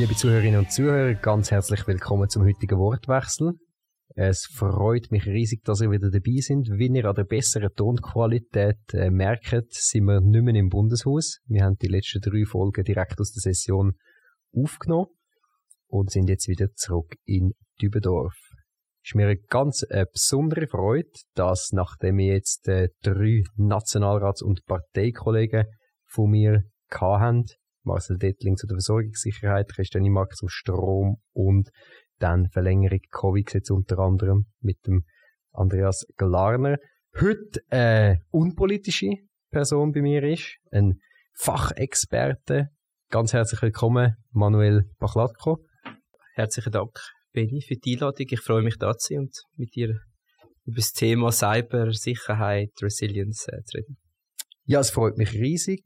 Liebe Zuhörerinnen und Zuhörer, ganz herzlich willkommen zum heutigen Wortwechsel. Es freut mich riesig, dass ihr wieder dabei sind. Wie ihr an der besseren Tonqualität äh, merkt, sind wir nicht mehr im Bundeshaus. Wir haben die letzten drei Folgen direkt aus der Session aufgenommen und sind jetzt wieder zurück in Dübendorf. Es ist mir eine ganz äh, besondere Freude, dass nachdem wir jetzt äh, drei Nationalrats- und Parteikollegen von mir hatten, Marcel Dettling zu der Versorgungssicherheit, Christian Imak zum Strom und dann Verlängerung Covid-Gesetz unter anderem mit dem Andreas Glarner. Heute eine unpolitische Person bei mir ist, ein Fachexperte. Ganz herzlich willkommen, Manuel Bachlatko. Herzlichen Dank, Benny, für die Einladung. Ich freue mich, da zu sein und mit dir über das Thema Cybersicherheit, Resilience äh, zu reden. Ja, es freut mich riesig.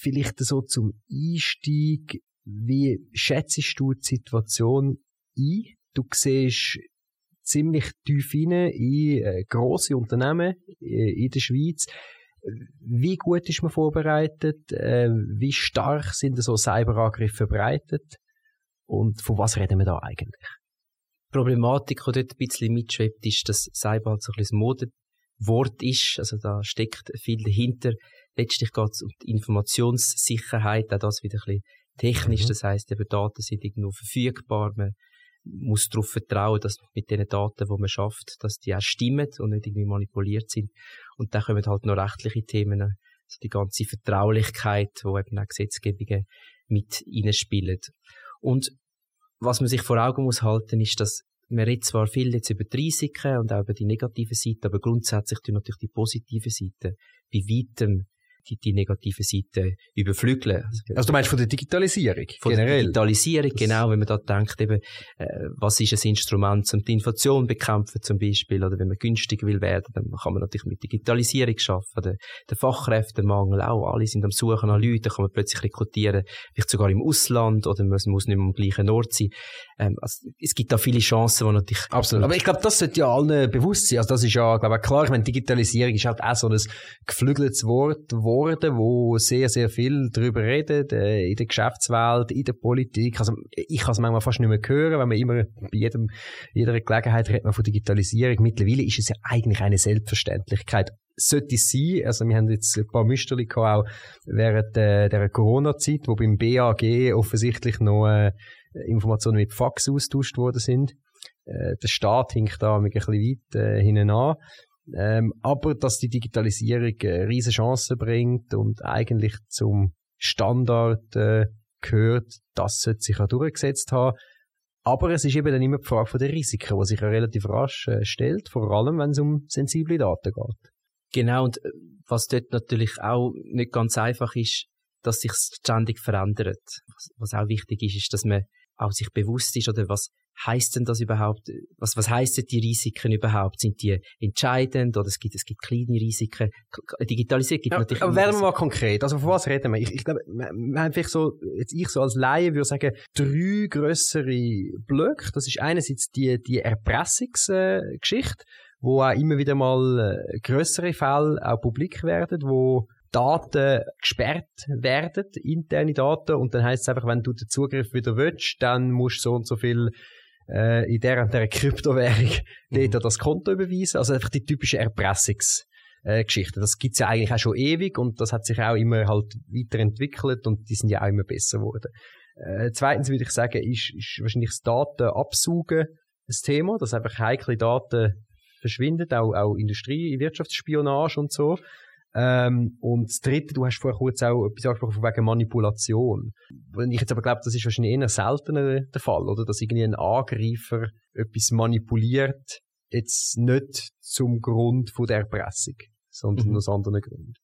Vielleicht so zum Einstieg. Wie schätzt du die Situation ein? Du siehst ziemlich tief hinein in äh, grosse Unternehmen äh, in der Schweiz. Wie gut ist man vorbereitet? Äh, wie stark sind so Cyberangriffe verbreitet? Und von was reden wir da eigentlich? Die Problematik, die dort ein bisschen mitschwebt, ist, dass Cyber so ein bisschen Modewort ist. Also da steckt viel dahinter. Letztlich geht es um die Informationssicherheit, auch das wieder ein bisschen technisch. Mhm. Das heisst, eben Daten sind irgendwo verfügbar. Man muss darauf vertrauen, dass mit den Daten, die man schafft, dass die auch stimmen und nicht irgendwie manipuliert sind. Und dann kommen halt noch rechtliche Themen, also die ganze Vertraulichkeit, wo eben auch Gesetzgebungen mit reinspielen. Und was man sich vor Augen muss halten, ist, dass man redet zwar viel jetzt über die Risiken und auch über die negative Seite, aber grundsätzlich tun natürlich die positive Seite bei weitem die, die negative Seite überflügeln. Also, also du meinst von der Digitalisierung von generell? der Digitalisierung, das genau, wenn man da denkt, eben, äh, was ist ein Instrument, um die Inflation bekämpfen zum Beispiel, oder wenn man günstig will werden, dann kann man natürlich mit Digitalisierung schaffen, der, der Fachkräftemangel auch, alle sind am Suchen nach Leuten, kann man plötzlich rekrutieren, vielleicht sogar im Ausland, oder man muss nicht mehr am gleichen Ort sein. Ähm, also, es gibt da viele Chancen, die natürlich... Absolut, aber ich glaube, das sollte ja allen bewusst sein, also das ist ja, glaube ich, klar, ich meine, Digitalisierung ist halt auch so ein geflügeltes Wort, wo geworden, wo sehr, sehr viel darüber redet, äh, in der Geschäftswelt, in der Politik. Also, ich kann es manchmal fast nicht mehr hören, wenn man immer bei jedem, jeder Gelegenheit redet man von Digitalisierung. Mittlerweile ist es ja eigentlich eine Selbstverständlichkeit. Sollte es sein, also wir haben jetzt ein paar Müsterli auch während äh, der Corona-Zeit, wo beim BAG offensichtlich noch äh, Informationen mit Fax austauscht worden sind. Äh, der Staat hinkt da ein bisschen weit äh, hinten an. Ähm, aber dass die Digitalisierung äh, riesige Chancen bringt und eigentlich zum Standard äh, gehört, das sollte sich auch durchgesetzt haben. Aber es ist eben dann immer die Frage den Risiken, die sich relativ rasch äh, stellt, vor allem wenn es um sensible Daten geht. Genau, und äh, was dort natürlich auch nicht ganz einfach ist, dass sich ständig verändert. Was auch wichtig ist, ist, dass man auch sich bewusst ist, oder was heißt denn das überhaupt? Was, was heißen die Risiken überhaupt? Sind die entscheidend oder es gibt, es gibt kleine Risiken? Digitalisierung gibt ja, natürlich. Aber werden wir mal konkret. Also, von was reden wir? Ich, ich glaube, wir haben vielleicht so, jetzt ich so als Laie würde sagen, drei grössere Blöcke. Das ist einerseits die, die Erpressungsgeschichte, wo auch immer wieder mal äh, grössere Fälle auch publik werden, wo Daten gesperrt werden, interne Daten, und dann heißt es einfach, wenn du den Zugriff wieder willst, dann musst du so und so viel äh, in der und der Kryptowährung mhm. dort das Konto überweisen. Also einfach die typische Erpressungsgeschichte. Äh, das gibt's ja eigentlich auch schon ewig und das hat sich auch immer halt weiterentwickelt und die sind ja auch immer besser geworden. Äh, zweitens würde ich sagen, ist, ist wahrscheinlich das Datenabsaugen ein Thema, dass einfach heikle Daten verschwinden, auch, auch Industrie, Wirtschaftsspionage und so. Ähm, und das Dritte, du hast vorher kurz auch etwas angesprochen von wegen Manipulation. Ich jetzt aber glaube, das ist wahrscheinlich eher seltener der Fall, oder? Dass irgendwie ein Angreifer etwas manipuliert, jetzt nicht zum Grund von der Erpressung, sondern mhm. aus anderen Gründen.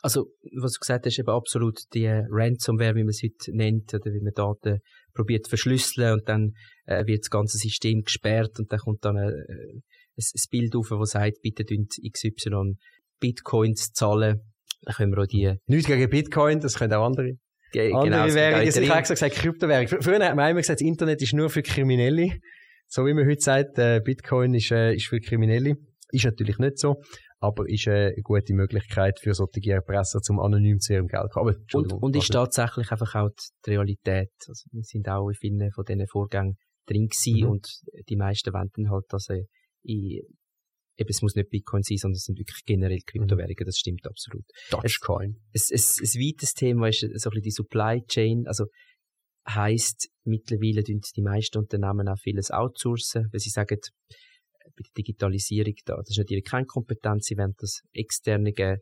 Also, was du gesagt hast, eben absolut die Ransomware, wie man es heute nennt, oder wie man Daten probiert zu verschlüsseln und dann äh, wird das ganze System gesperrt und dann kommt dann äh, ein, ein Bild auf, das sagt, bitte XY Bitcoins zahlen. Dann können wir auch die... Nicht gegen Bitcoin, das können auch andere. Ge andere genau, Währungen. Ich habe gesagt, Kryptowährung. Früher hat man immer gesagt, das Internet ist nur für Kriminelle. So wie man heute sagt, äh, Bitcoin ist, äh, ist für Kriminelle. Ist natürlich nicht so. aber ist eine gute Möglichkeit für solche Erpresser, zum anonym zu ihrem Geld kommen. Und, und ist tatsächlich einfach auch die Realität. Also wir sind auch in vielen von diesen Vorgängen drin gewesen mhm. und die meisten wenden halt, dass äh, in, eben, es muss nicht Bitcoin sein, sondern es sind wirklich generell Kryptowährungen, das stimmt absolut. Dogecoin. Es, es, es, ein weites Thema ist so ein bisschen die Supply Chain, also heisst, mittlerweile tun die meisten Unternehmen auch vieles outsourcen, weil sie sagen, bei der Digitalisierung da, das ist natürlich keine Kompetenz, sie wollen das externe geben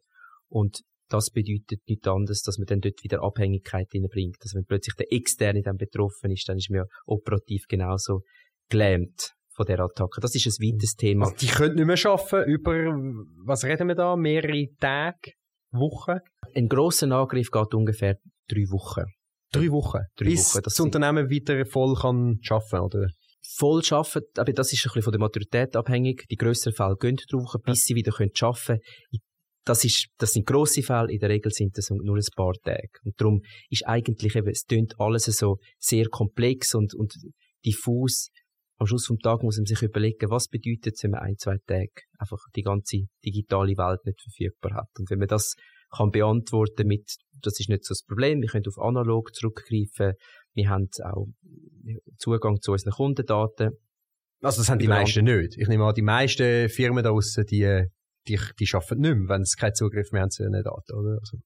und das bedeutet nichts anderes, dass man dann dort wieder Abhängigkeit hineinbringt. Also wenn plötzlich der Externe dann betroffen ist, dann ist man ja operativ genauso gelähmt von der Attacke. Das ist ein weites Thema. Also die können nicht mehr arbeiten über, was reden wir da, mehrere Tage, Wochen? Ein grosser Angriff geht ungefähr drei Wochen. Drei Wochen? Drei Bis Wochen. das Unternehmen wieder voll kann arbeiten, oder? voll arbeiten, aber das ist ein bisschen von der Maturität abhängig. Die grösseren Fälle gehen drei Wochen, bis sie wieder arbeiten können das ist, das sind grosse Fälle, in der Regel sind das nur ein paar Tage. Und darum ist eigentlich eben, es tönt alles so sehr komplex und, und diffus. Am Schluss vom Tag muss man sich überlegen, was bedeutet es, wenn man ein, zwei Tage einfach die ganze digitale Welt nicht verfügbar hat. Und wenn man das kann beantworten mit, das ist nicht so das Problem, wir können auf analog zurückgreifen, wir haben auch Zugang zu unseren Kundendaten. Also das haben die meisten nicht. Ich nehme an, die meisten Firmen da draussen, die, die, die arbeiten nicht mehr, wenn sie keinen Zugriff mehr haben zu ihren Daten, oder? Also.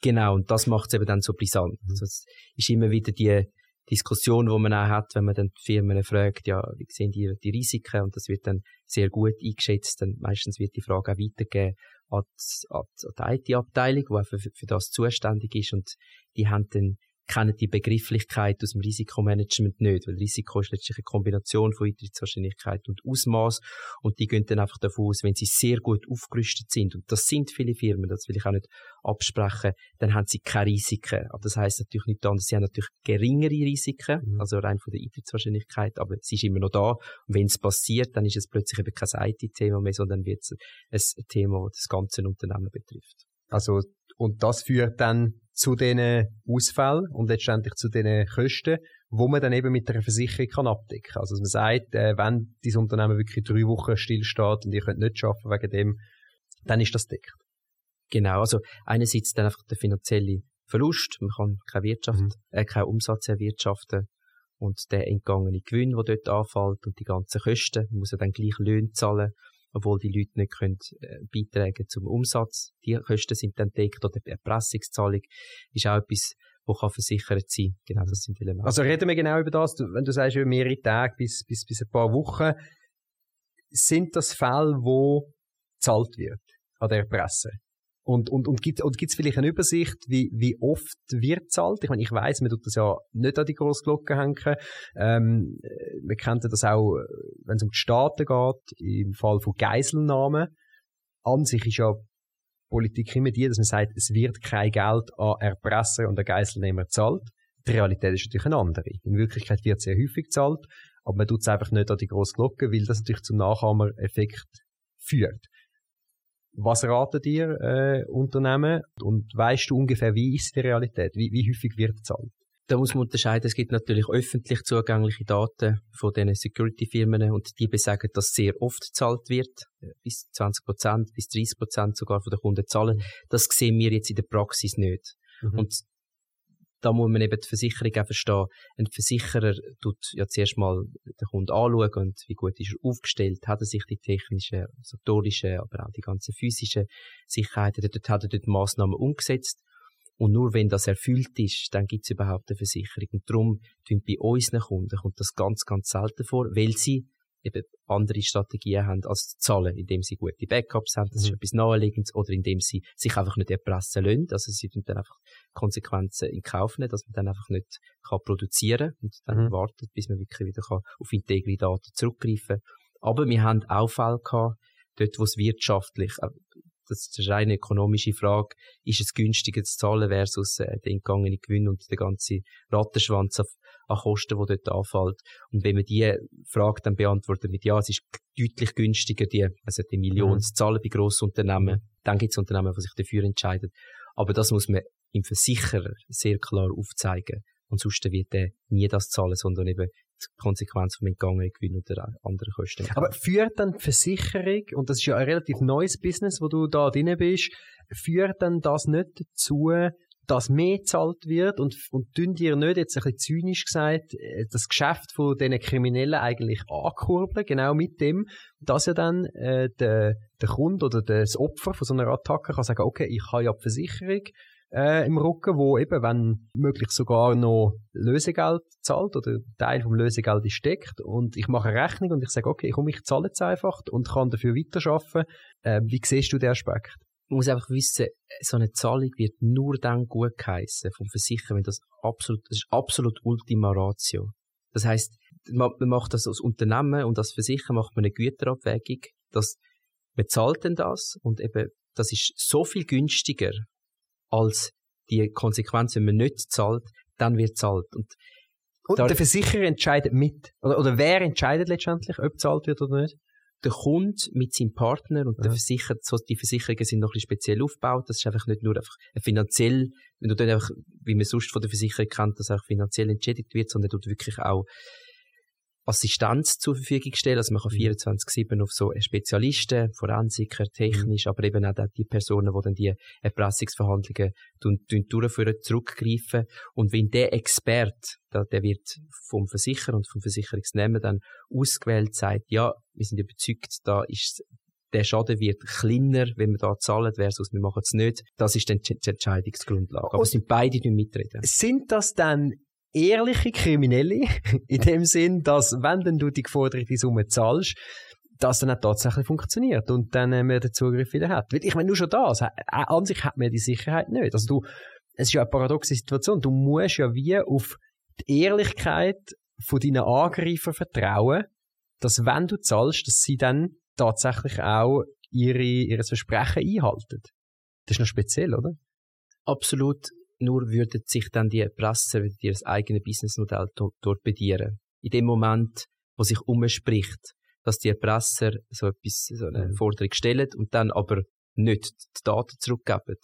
Genau, und das macht es eben dann so brisant. Mhm. Also es ist immer wieder die Diskussion, die man auch hat, wenn man dann die Firmen fragt, ja, wie sehen die, die Risiken? Und das wird dann sehr gut eingeschätzt. Dann meistens wird die Frage auch weitergegeben an die, die IT-Abteilung, die für, für das zuständig ist. Und die haben dann kennen die Begrifflichkeit aus dem Risikomanagement nicht, weil Risiko ist letztlich eine Kombination von Eintrittswahrscheinlichkeit und Ausmaß und die gehen dann einfach davon aus, wenn sie sehr gut aufgerüstet sind und das sind viele Firmen, das will ich auch nicht absprechen, dann haben sie keine Risiken. Aber das heißt natürlich nicht anders, sie haben natürlich geringere Risiken, mhm. also rein von der Eintrittswahrscheinlichkeit, aber sie ist immer noch da und wenn es passiert, dann ist es plötzlich eben kein IT-Thema mehr, sondern wird es ein Thema, das das ganze Unternehmen betrifft. Also und das führt dann zu diesen Ausfällen und letztendlich zu diesen Kosten, wo man dann eben mit der Versicherung kann abdecken kann. Also man sagt, äh, wenn dieses Unternehmen wirklich drei Wochen stillsteht und ihr könnt nicht arbeiten wegen dem, dann ist das deckt. Genau, also einerseits dann einfach der finanzielle Verlust, man kann keine Wirtschaft, mhm. äh, keinen Umsatz erwirtschaften und der entgangene Gewinn, der dort anfällt und die ganzen Kosten, man muss ja dann gleich Löhne zahlen obwohl die Leute nicht können, äh, beitragen zum Umsatz. Die Kosten sind dann deckt oder die Erpressungszahlung ist auch etwas, wo kann versichert sein. Genau, das sind Elemente. Also reden wir genau über das, wenn du sagst, über mehrere Tage bis, bis, bis ein paar Wochen, sind das Fälle, wo zahlt wird an der Presse? Und, und, und gibt und gibt's vielleicht eine Übersicht, wie, wie oft wird zahlt? Ich meine, ich weiß, man tut das ja nicht an die grosse Glocke hängen. Ähm, wir kennen das auch, wenn es um die Staaten geht, im Fall von Geiselnahmen. An sich ist ja Politik immer die, dass man sagt, es wird kein Geld an Erpresser und an Geiselnehmer gezahlt. Die Realität ist natürlich eine andere. In Wirklichkeit wird sehr häufig gezahlt, aber man tut es einfach nicht an die grosse Glocke, weil das natürlich zum Nachahmereffekt führt. Was raten dir äh, Unternehmen und weißt du ungefähr, wie ist die Realität? Wie, wie häufig wird gezahlt? Da muss man unterscheiden, es gibt natürlich öffentlich zugängliche Daten von diesen Security-Firmen und die besagen, dass sehr oft gezahlt wird, bis 20 Prozent, bis 30 Prozent sogar von den Kunden zahlen. Das sehen wir jetzt in der Praxis nicht. Mhm. Und da muss man eben die Versicherung auch verstehen. Ein Versicherer tut ja zuerst mal den Kunden anschauen und wie gut ist er aufgestellt, hat er sich die technischen, motorischen, aber auch die ganzen physischen Sicherheiten, dort hat er dort Massnahmen umgesetzt. Und nur wenn das erfüllt ist, dann gibt es überhaupt eine Versicherung. Und darum tun bei unseren Kunden kommt das ganz, ganz selten vor, weil sie eben andere Strategien haben als zu zahlen, indem sie gute Backups haben, das mhm. ist etwas Naheliegendes, oder indem sie sich einfach nicht erpressen lassen, also sie tun dann einfach Konsequenzen in Kauf nehmen, dass man dann einfach nicht kann produzieren und dann mhm. wartet, bis man wirklich wieder kann auf integre Daten zurückgreifen Aber wir haben auch Fälle gehabt, dort, wo es wirtschaftlich, äh, das ist eine rein ökonomische Frage, ist es günstiger zu zahlen versus äh, den entgangenen Gewinn und der ganze Rattenschwanz auf an Kosten, die dort anfällt. Und wenn man die Frage dann beantwortet mit Ja, es ist deutlich günstiger, die, also die Millionen mhm. zu zahlen bei Grossunternehmen, dann gibt es Unternehmen, die sich dafür entscheiden. Aber das muss man im Versicherer sehr klar aufzeigen. Und sonst wird er nie das zahlen, sondern eben die Konsequenz vom entgangenen Gewinn oder anderen Kosten. Aber führt dann die Versicherung, und das ist ja ein relativ neues Business, wo du da drin bist, führt dann das nicht dazu, dass mehr gezahlt wird und, und tun dir nicht, jetzt ein bisschen zynisch gesagt, äh, das Geschäft von diesen Kriminellen eigentlich ankurbeln, genau mit dem, dass ja dann äh, der, der Kunde oder das Opfer von so einer Attacke kann sagen, okay, ich habe ja die Versicherung, äh, im Rücken, wo eben, wenn möglich sogar noch Lösegeld zahlt oder Teil vom Lösegeld ist steckt und ich mache eine Rechnung und ich sage, okay, komm, ich zahle jetzt einfach und kann dafür weiterarbeiten. Äh, wie siehst du den Aspekt? Man muss einfach wissen, so eine Zahlung wird nur dann gut geheissen vom Versicherer, wenn das absolut, das ist absolut Ultima Ratio. Das heißt, man, man macht das als Unternehmen und als Versicherer macht man eine Güterabwägung, dass man zahlt denn das und eben das ist so viel günstiger als die Konsequenz, wenn man nicht zahlt, dann wird zahlt. Und, und der Versicherer entscheidet mit. Oder, oder wer entscheidet letztendlich, ob zahlt wird oder nicht? Der Kunde mit seinem Partner und ja. der Versicherer, so, die Versicherungen sind noch ein bisschen speziell aufgebaut. Das ist einfach nicht nur einfach finanziell, wenn du dann einfach, wie man sonst von der Versicherung kennt, dass auch finanziell entschädigt wird, sondern du wirklich auch Assistenz zur Verfügung stellen. Also man kann 24-7 mhm. auf so Spezialisten, Forensiker, technisch, mhm. aber eben auch die Personen, die dann die Erpressungsverhandlungen durchführen, zurückgreifen. Und wenn der Expert, der wird vom Versicherer und vom Versicherungsnehmer dann ausgewählt, sagt, ja, wir sind überzeugt, da ist der Schaden wird kleiner, wenn wir da zahlen, versus wir machen es nicht. Das ist dann die Entscheidungsgrundlage. Aber es sind beide die mitreden. Sind das dann ehrliche Kriminelle, in dem Sinn, dass wenn denn du die geforderte Summe zahlst, das dann auch tatsächlich funktioniert und dann äh, man den Zugriff wieder hat. Weil ich meine, nur schon das, äh, an sich hat man die Sicherheit nicht. Also du, es ist ja eine paradoxe Situation, du musst ja wie auf die Ehrlichkeit von deinen Angreifern vertrauen, dass wenn du zahlst, dass sie dann tatsächlich auch ihre, ihr Versprechen einhalten. Das ist noch speziell, oder? Absolut nur würden sich dann die Erpresser wieder ihr eigenes Businessmodell torpedieren. In dem Moment, wo sich umspricht, dass die Erpresser so etwas, so eine mhm. Forderung stellen und dann aber nicht die Daten zurückgeben,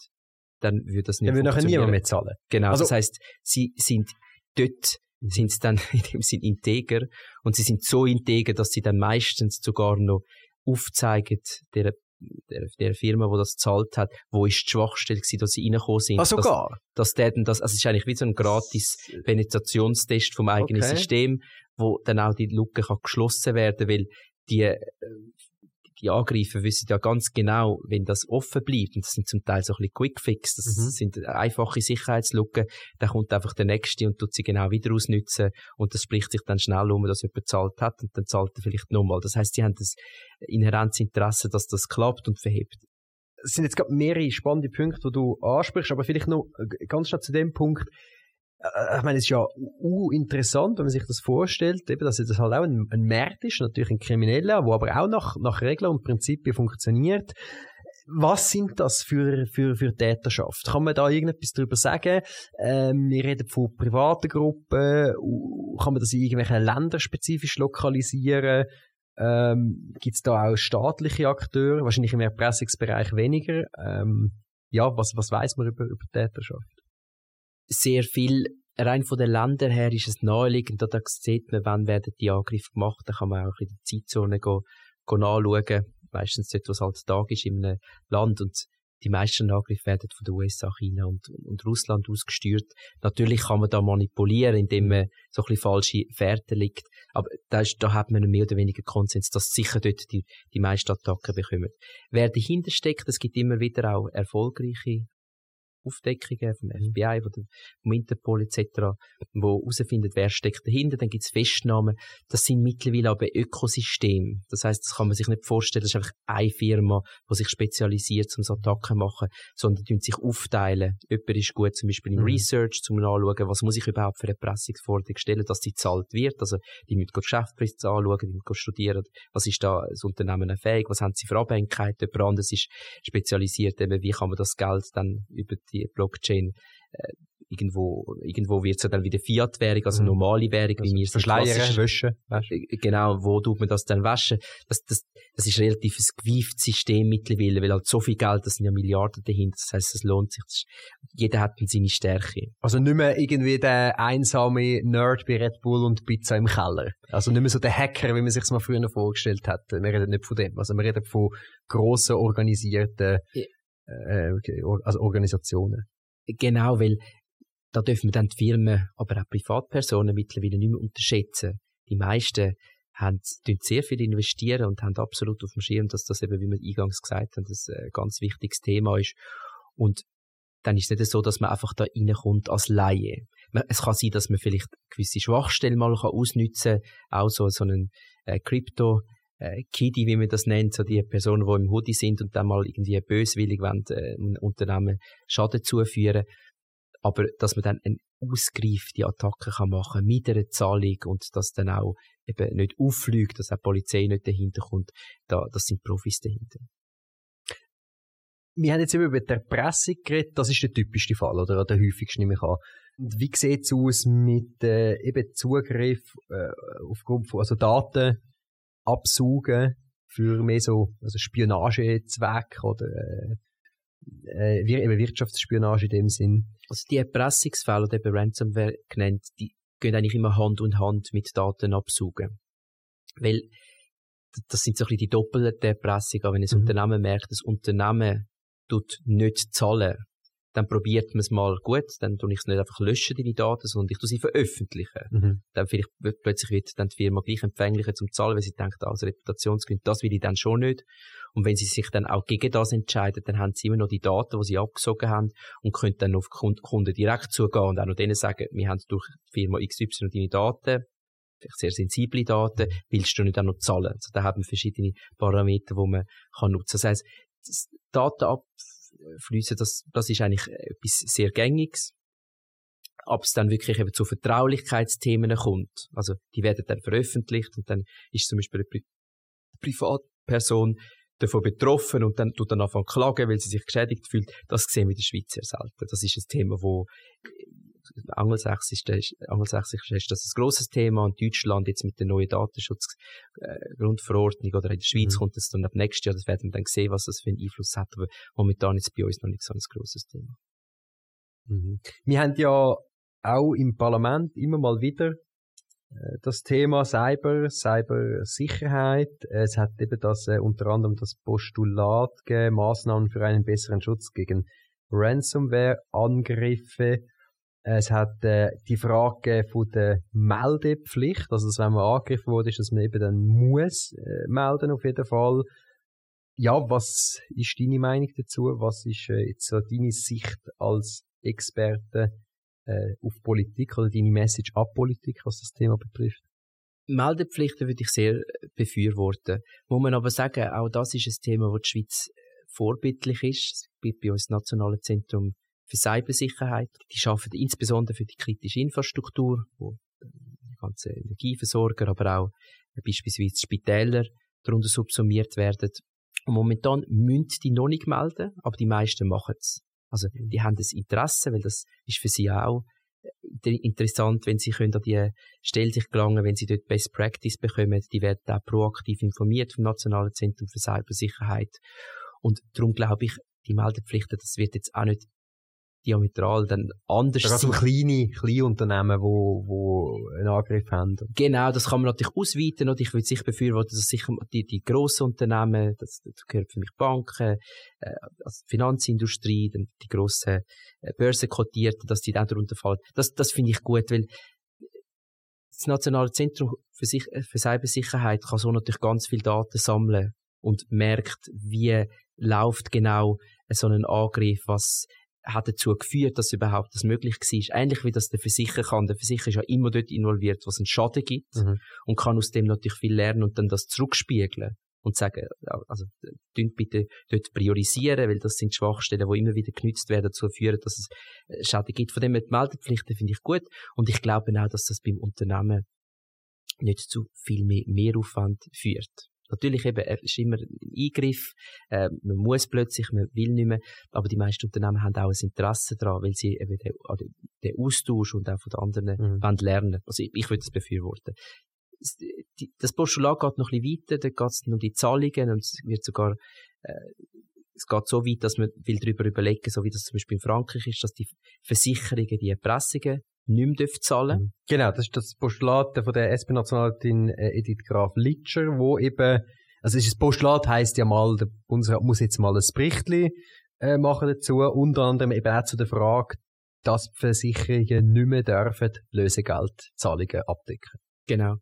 dann würde das nicht Dann würde nachher niemand mehr zahlen. Genau. Also, das heißt, sie sind dort sind sie dann in dem Sinn integer und sie sind so integer, dass sie dann meistens sogar noch aufzeigen der der, der Firma, die das gezahlt hat, wo ist die Schwachstelle gewesen, dass sie reingekommen sind. Ah, sogar? Dass, dass der dann das, also es ist eigentlich wie so ein gratis Penetrationstest vom eigenen okay. System, wo dann auch die Lücke kann geschlossen werden, weil die, äh, die Angreifer wissen ja ganz genau, wenn das offen bleibt, und das sind zum Teil so ein bisschen Quickfix, das mhm. sind einfache Sicherheitslücken, dann kommt einfach der Nächste und tut sie genau wieder ausnutzen und das spricht sich dann schnell um, dass jemand zahlt hat und dann zahlt er vielleicht nochmal. Das heißt, sie haben das inhärentes Interesse, dass das klappt und verhebt. Es sind jetzt gerade mehrere spannende Punkte, die du ansprichst, aber vielleicht noch ganz schnell zu dem Punkt, äh, ich meine, es ist ja uh, interessant, wenn man sich das vorstellt, eben, dass das halt auch ein, ein Markt ist, natürlich ein Krimineller, wo aber auch nach, nach Regeln und Prinzipien funktioniert. Was sind das für, für, für Täterschaft? Kann man da irgendetwas darüber sagen? Ähm, wir reden von privaten Gruppen. Kann man das in irgendwelchen Ländern spezifisch lokalisieren? Ähm, Gibt es da auch staatliche Akteure? Wahrscheinlich im Erpressungsbereich weniger. Ähm, ja, was, was weiß man über, über Täterschaft? Sehr viel, rein von den Ländern her ist es naheliegend, da sieht man, wann werden die Angriffe gemacht, da kann man auch in die Zeitzone go, go nachschauen, meistens dort, was halt Tag ist in einem Land und die meisten Angriffe werden von den USA, China und, und Russland ausgesteuert. Natürlich kann man da manipulieren, indem man so ein bisschen falsche Fährten liegt. Aber da, ist, da hat man mehr oder weniger Konsens, dass sicher dort die, die meisten Attacken bekommen. Wer dahinter steckt, es gibt immer wieder auch erfolgreiche Aufdeckungen vom FBI, vom Interpol etc., wo herausfindet, wer steckt dahinter. Dann gibt es Festnahmen. Das sind mittlerweile aber Ökosysteme. Das heißt, das kann man sich nicht vorstellen, das ist einfach eine Firma, die sich spezialisiert, um so Attacken zu machen, sondern die sich aufteilen. Jemand ist gut zum Beispiel im mhm. Research, zum Nachschauen, was muss ich überhaupt für eine Pressungsforderung stellen, dass die zahlt wird. Also, die müssen Geschäftsberichte anschauen, die müssen studieren, was ist da das Unternehmen fähig, was haben sie für Abhängigkeiten. Jemand anderes ist spezialisiert, eben, wie kann man das Geld dann über die Blockchain äh, irgendwo, irgendwo wird es ja dann wieder Fiat-Währung, also mhm. normale Währung, also wie wir es Verschleiern, waschen. Äh, genau, wo tut man das dann waschen? Das, das, das ist relativ ein gewieftes System mittlerweile, weil halt so viel Geld, das sind ja Milliarden dahinter, das heißt, es lohnt sich. Ist, jeder hat seine Stärke. Also nicht mehr irgendwie der einsame Nerd bei Red Bull und Pizza im Keller. Also nicht mehr so der Hacker, wie man sich mal früher vorgestellt hat. Wir reden nicht von dem. Also wir reden von grossen, organisierten, ja. Äh, also Organisationen. Genau, weil da dürfen wir dann die Firmen, aber auch Privatpersonen mittlerweile nicht mehr unterschätzen. Die meisten haben, sehr viel investieren und haben absolut auf dem Schirm, dass das eben, wie wir eingangs gesagt haben, das ein ganz wichtiges Thema ist. Und dann ist es nicht so, dass man einfach da reinkommt als Laie. Es kann sein, dass man vielleicht gewisse Schwachstellen mal ausnutzen kann, auch so, so einen äh, Crypto, äh, Kiddy, wie man das nennt, so die Personen, die im Hoodie sind und dann mal irgendwie böswillig wollen, äh, ein Unternehmen Schaden zuführen. Aber dass man dann eine ausgereifte Attacke kann machen mit einer Zahlung und das dann auch eben nicht auffliegt, dass auch die Polizei nicht dahinter kommt, da, das sind Profis dahinter. Wir haben jetzt immer über die Erpressung geredet, das ist der typischste Fall, oder der häufigste, nehme ich an. Wie sieht es aus mit äh, eben Zugriff äh, aufgrund von also Daten absaugen für mehr so also Spionagezwecke oder äh, äh, eben Wirtschaftsspionage in dem Sinn. Also die Erpressungsfälle oder eben Ransomware genannt, die gehen eigentlich immer Hand in Hand mit Daten absaugen. Weil das sind so ein bisschen die doppelte Erpressung, wenn ein mhm. Unternehmen merkt, das Unternehmen tut nicht zahlen, dann probiert man es mal gut, dann tue ich es nicht einfach löschen, deine Daten, sondern ich tue sie veröffentlichen. Mhm. Dann vielleicht plötzlich wird dann die Firma gleich empfänglicher zum Zahlen, weil sie denkt, als Reputationsgrund, das will ich dann schon nicht. Und wenn sie sich dann auch gegen das entscheiden, dann haben sie immer noch die Daten, die sie abgesogen haben und können dann auf Kunden direkt zugehen und auch noch denen sagen, wir haben durch die Firma XY deine Daten, vielleicht sehr sensible Daten, willst du nicht auch noch zahlen? Also da haben wir verschiedene Parameter, die man kann nutzen. Das heisst, das Datenabflüsse, das, das ist eigentlich etwas sehr Gängiges. Ob es dann wirklich eben zu Vertraulichkeitsthemen kommt, also die werden dann veröffentlicht und dann ist zum Beispiel eine Pri Privatperson davon betroffen und dann tut dann anfangen klagen, weil sie sich geschädigt fühlt. Das sehen wir in der Schweiz sehr selten. Das ist ein Thema, wo Angelsächsisch, Angelsächsisch ist das ein grosses Thema und Deutschland jetzt mit der neuen Datenschutzgrundverordnung äh, oder in der Schweiz mhm. kommt das dann ab nächstes Jahr, das werden wir dann sehen, was das für einen Einfluss hat, aber momentan ist es bei uns noch nicht so ein grosses Thema. Mhm. Wir haben ja auch im Parlament immer mal wieder äh, das Thema Cyber, Cybersicherheit. Es hat eben das äh, unter anderem das Postulat gegeben, Maßnahmen für einen besseren Schutz gegen Ransomware-Angriffe. Es hat äh, die Frage von der Meldepflicht, also dass wenn man angegriffen wurde, ist, dass man eben dann muss äh, melden auf jeden Fall. Ja, was ist deine Meinung dazu? Was ist äh, jetzt so deine Sicht als Experte äh, auf Politik oder deine Message ab Politik, was das Thema betrifft? Meldepflichten würde ich sehr befürworten. Muss man aber sagen, auch das ist ein Thema, wo die Schweiz vorbildlich ist. Es gibt bei uns das Nationale Zentrum für Cybersicherheit. Die arbeiten insbesondere für die kritische Infrastruktur, wo die ganzen Energieversorger, aber auch beispielsweise Spitäler darunter subsumiert werden. Und momentan müssen die noch nicht melden, aber die meisten machen es. Also die haben das Interesse, weil das ist für sie auch äh, interessant, wenn sie können an die Stelle sich gelangen, wenn sie dort Best Practice bekommen. Die werden auch proaktiv informiert vom Nationalen Zentrum für Cybersicherheit. Und darum glaube ich, die Meldepflichten, das wird jetzt auch nicht diametral dann anders das sind kleine, kleine Unternehmen, wo, wo einen Angriff haben. Genau, das kann man natürlich ausweiten und ich würde sicher befürworten, dass sicher die, die grossen Unternehmen, das, das gehört für mich Banken, äh, also die Finanzindustrie, dann die grossen äh, Börsenkotierten, dass die dann darunter fallen. Das, das finde ich gut, weil das Nationale Zentrum für, sich, äh, für Cybersicherheit kann so natürlich ganz viel Daten sammeln und merkt, wie läuft genau so ein Angriff, was hat dazu geführt, dass überhaupt das möglich war. Ähnlich wie das der Versicherer kann. Der Versicherer ist ja immer dort involviert, was einen Schaden gibt mhm. und kann aus dem natürlich viel lernen und dann das zurückspiegeln und sagen, also dünnt bitte dort priorisieren, weil das sind Schwachstellen, die immer wieder genützt werden, dazu führen, dass es äh, Schäden gibt. Von dem her die Meldepflichten finde ich gut und ich glaube auch, dass das beim Unternehmen nicht zu viel mehr Mehraufwand führt. Natürlich eben, es ist immer ein Eingriff, äh, man muss plötzlich, man will nicht mehr, aber die meisten Unternehmen haben auch ein Interesse daran, weil sie eben den, den Austausch und auch von den anderen mhm. wollen lernen. Also ich, ich würde das befürworten. Das Postulat geht noch ein bisschen weiter, da geht es um die Zahlungen und es wird sogar äh, es geht so weit, dass man will darüber überlegen, so wie das zum Beispiel in Frankreich ist, dass die Versicherungen die Erpressungen nicht mehr zahlen mhm. Genau, das ist das Postulat von der SP-Nationalrätin äh, Edith Graf Litscher, wo eben, also das Postulat heisst ja mal, der Bundesrat muss jetzt mal ein Berichtli äh, machen dazu, unter anderem eben auch zu der Frage, dass Versicherungen nicht mehr dürfen Lösegeldzahlungen abdecken. Genau.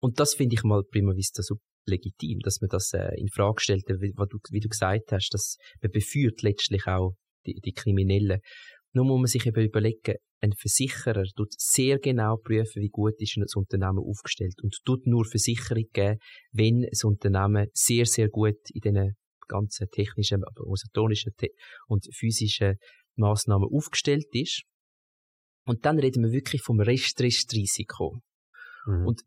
Und das finde ich mal prima vista so legitim, dass man das äh, in Frage stellt, wie, du, wie du gesagt hast, dass man beführt letztlich auch die, die Kriminellen. Nur muss man sich eben überlegen, ein Versicherer tut sehr genau prüfen, wie gut ist ein Unternehmen aufgestellt und tut nur Versicherung geben, wenn das Unternehmen sehr, sehr gut in diesen ganzen technischen, organisatorischen und physischen Maßnahmen aufgestellt ist. Und dann reden wir wirklich vom Rest-Rest-Risiko. Mhm. Und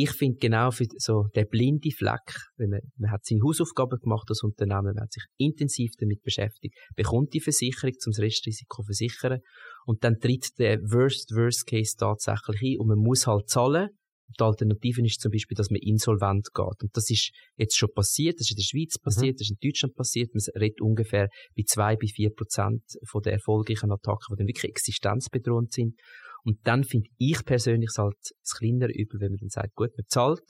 ich finde genau für so der blinde Fleck, wenn man, man hat seine Hausaufgaben gemacht das Unternehmen, man hat sich intensiv damit beschäftigt, bekommt die Versicherung zum Restrisiko versichern und dann tritt der Worst Worst Case tatsächlich ein und man muss halt zahlen. Die Alternative ist zum Beispiel, dass man insolvent geht. Und das ist jetzt schon passiert, das ist in der Schweiz mhm. passiert, mhm. das ist in Deutschland passiert. Man redet ungefähr bei zwei bis vier Prozent von der erfolgreichen Attacken, die dann wirklich existenzbedrohend sind. Und dann finde ich persönlich es halt das kleinere Übel, wenn man dann sagt, gut, man zahlt.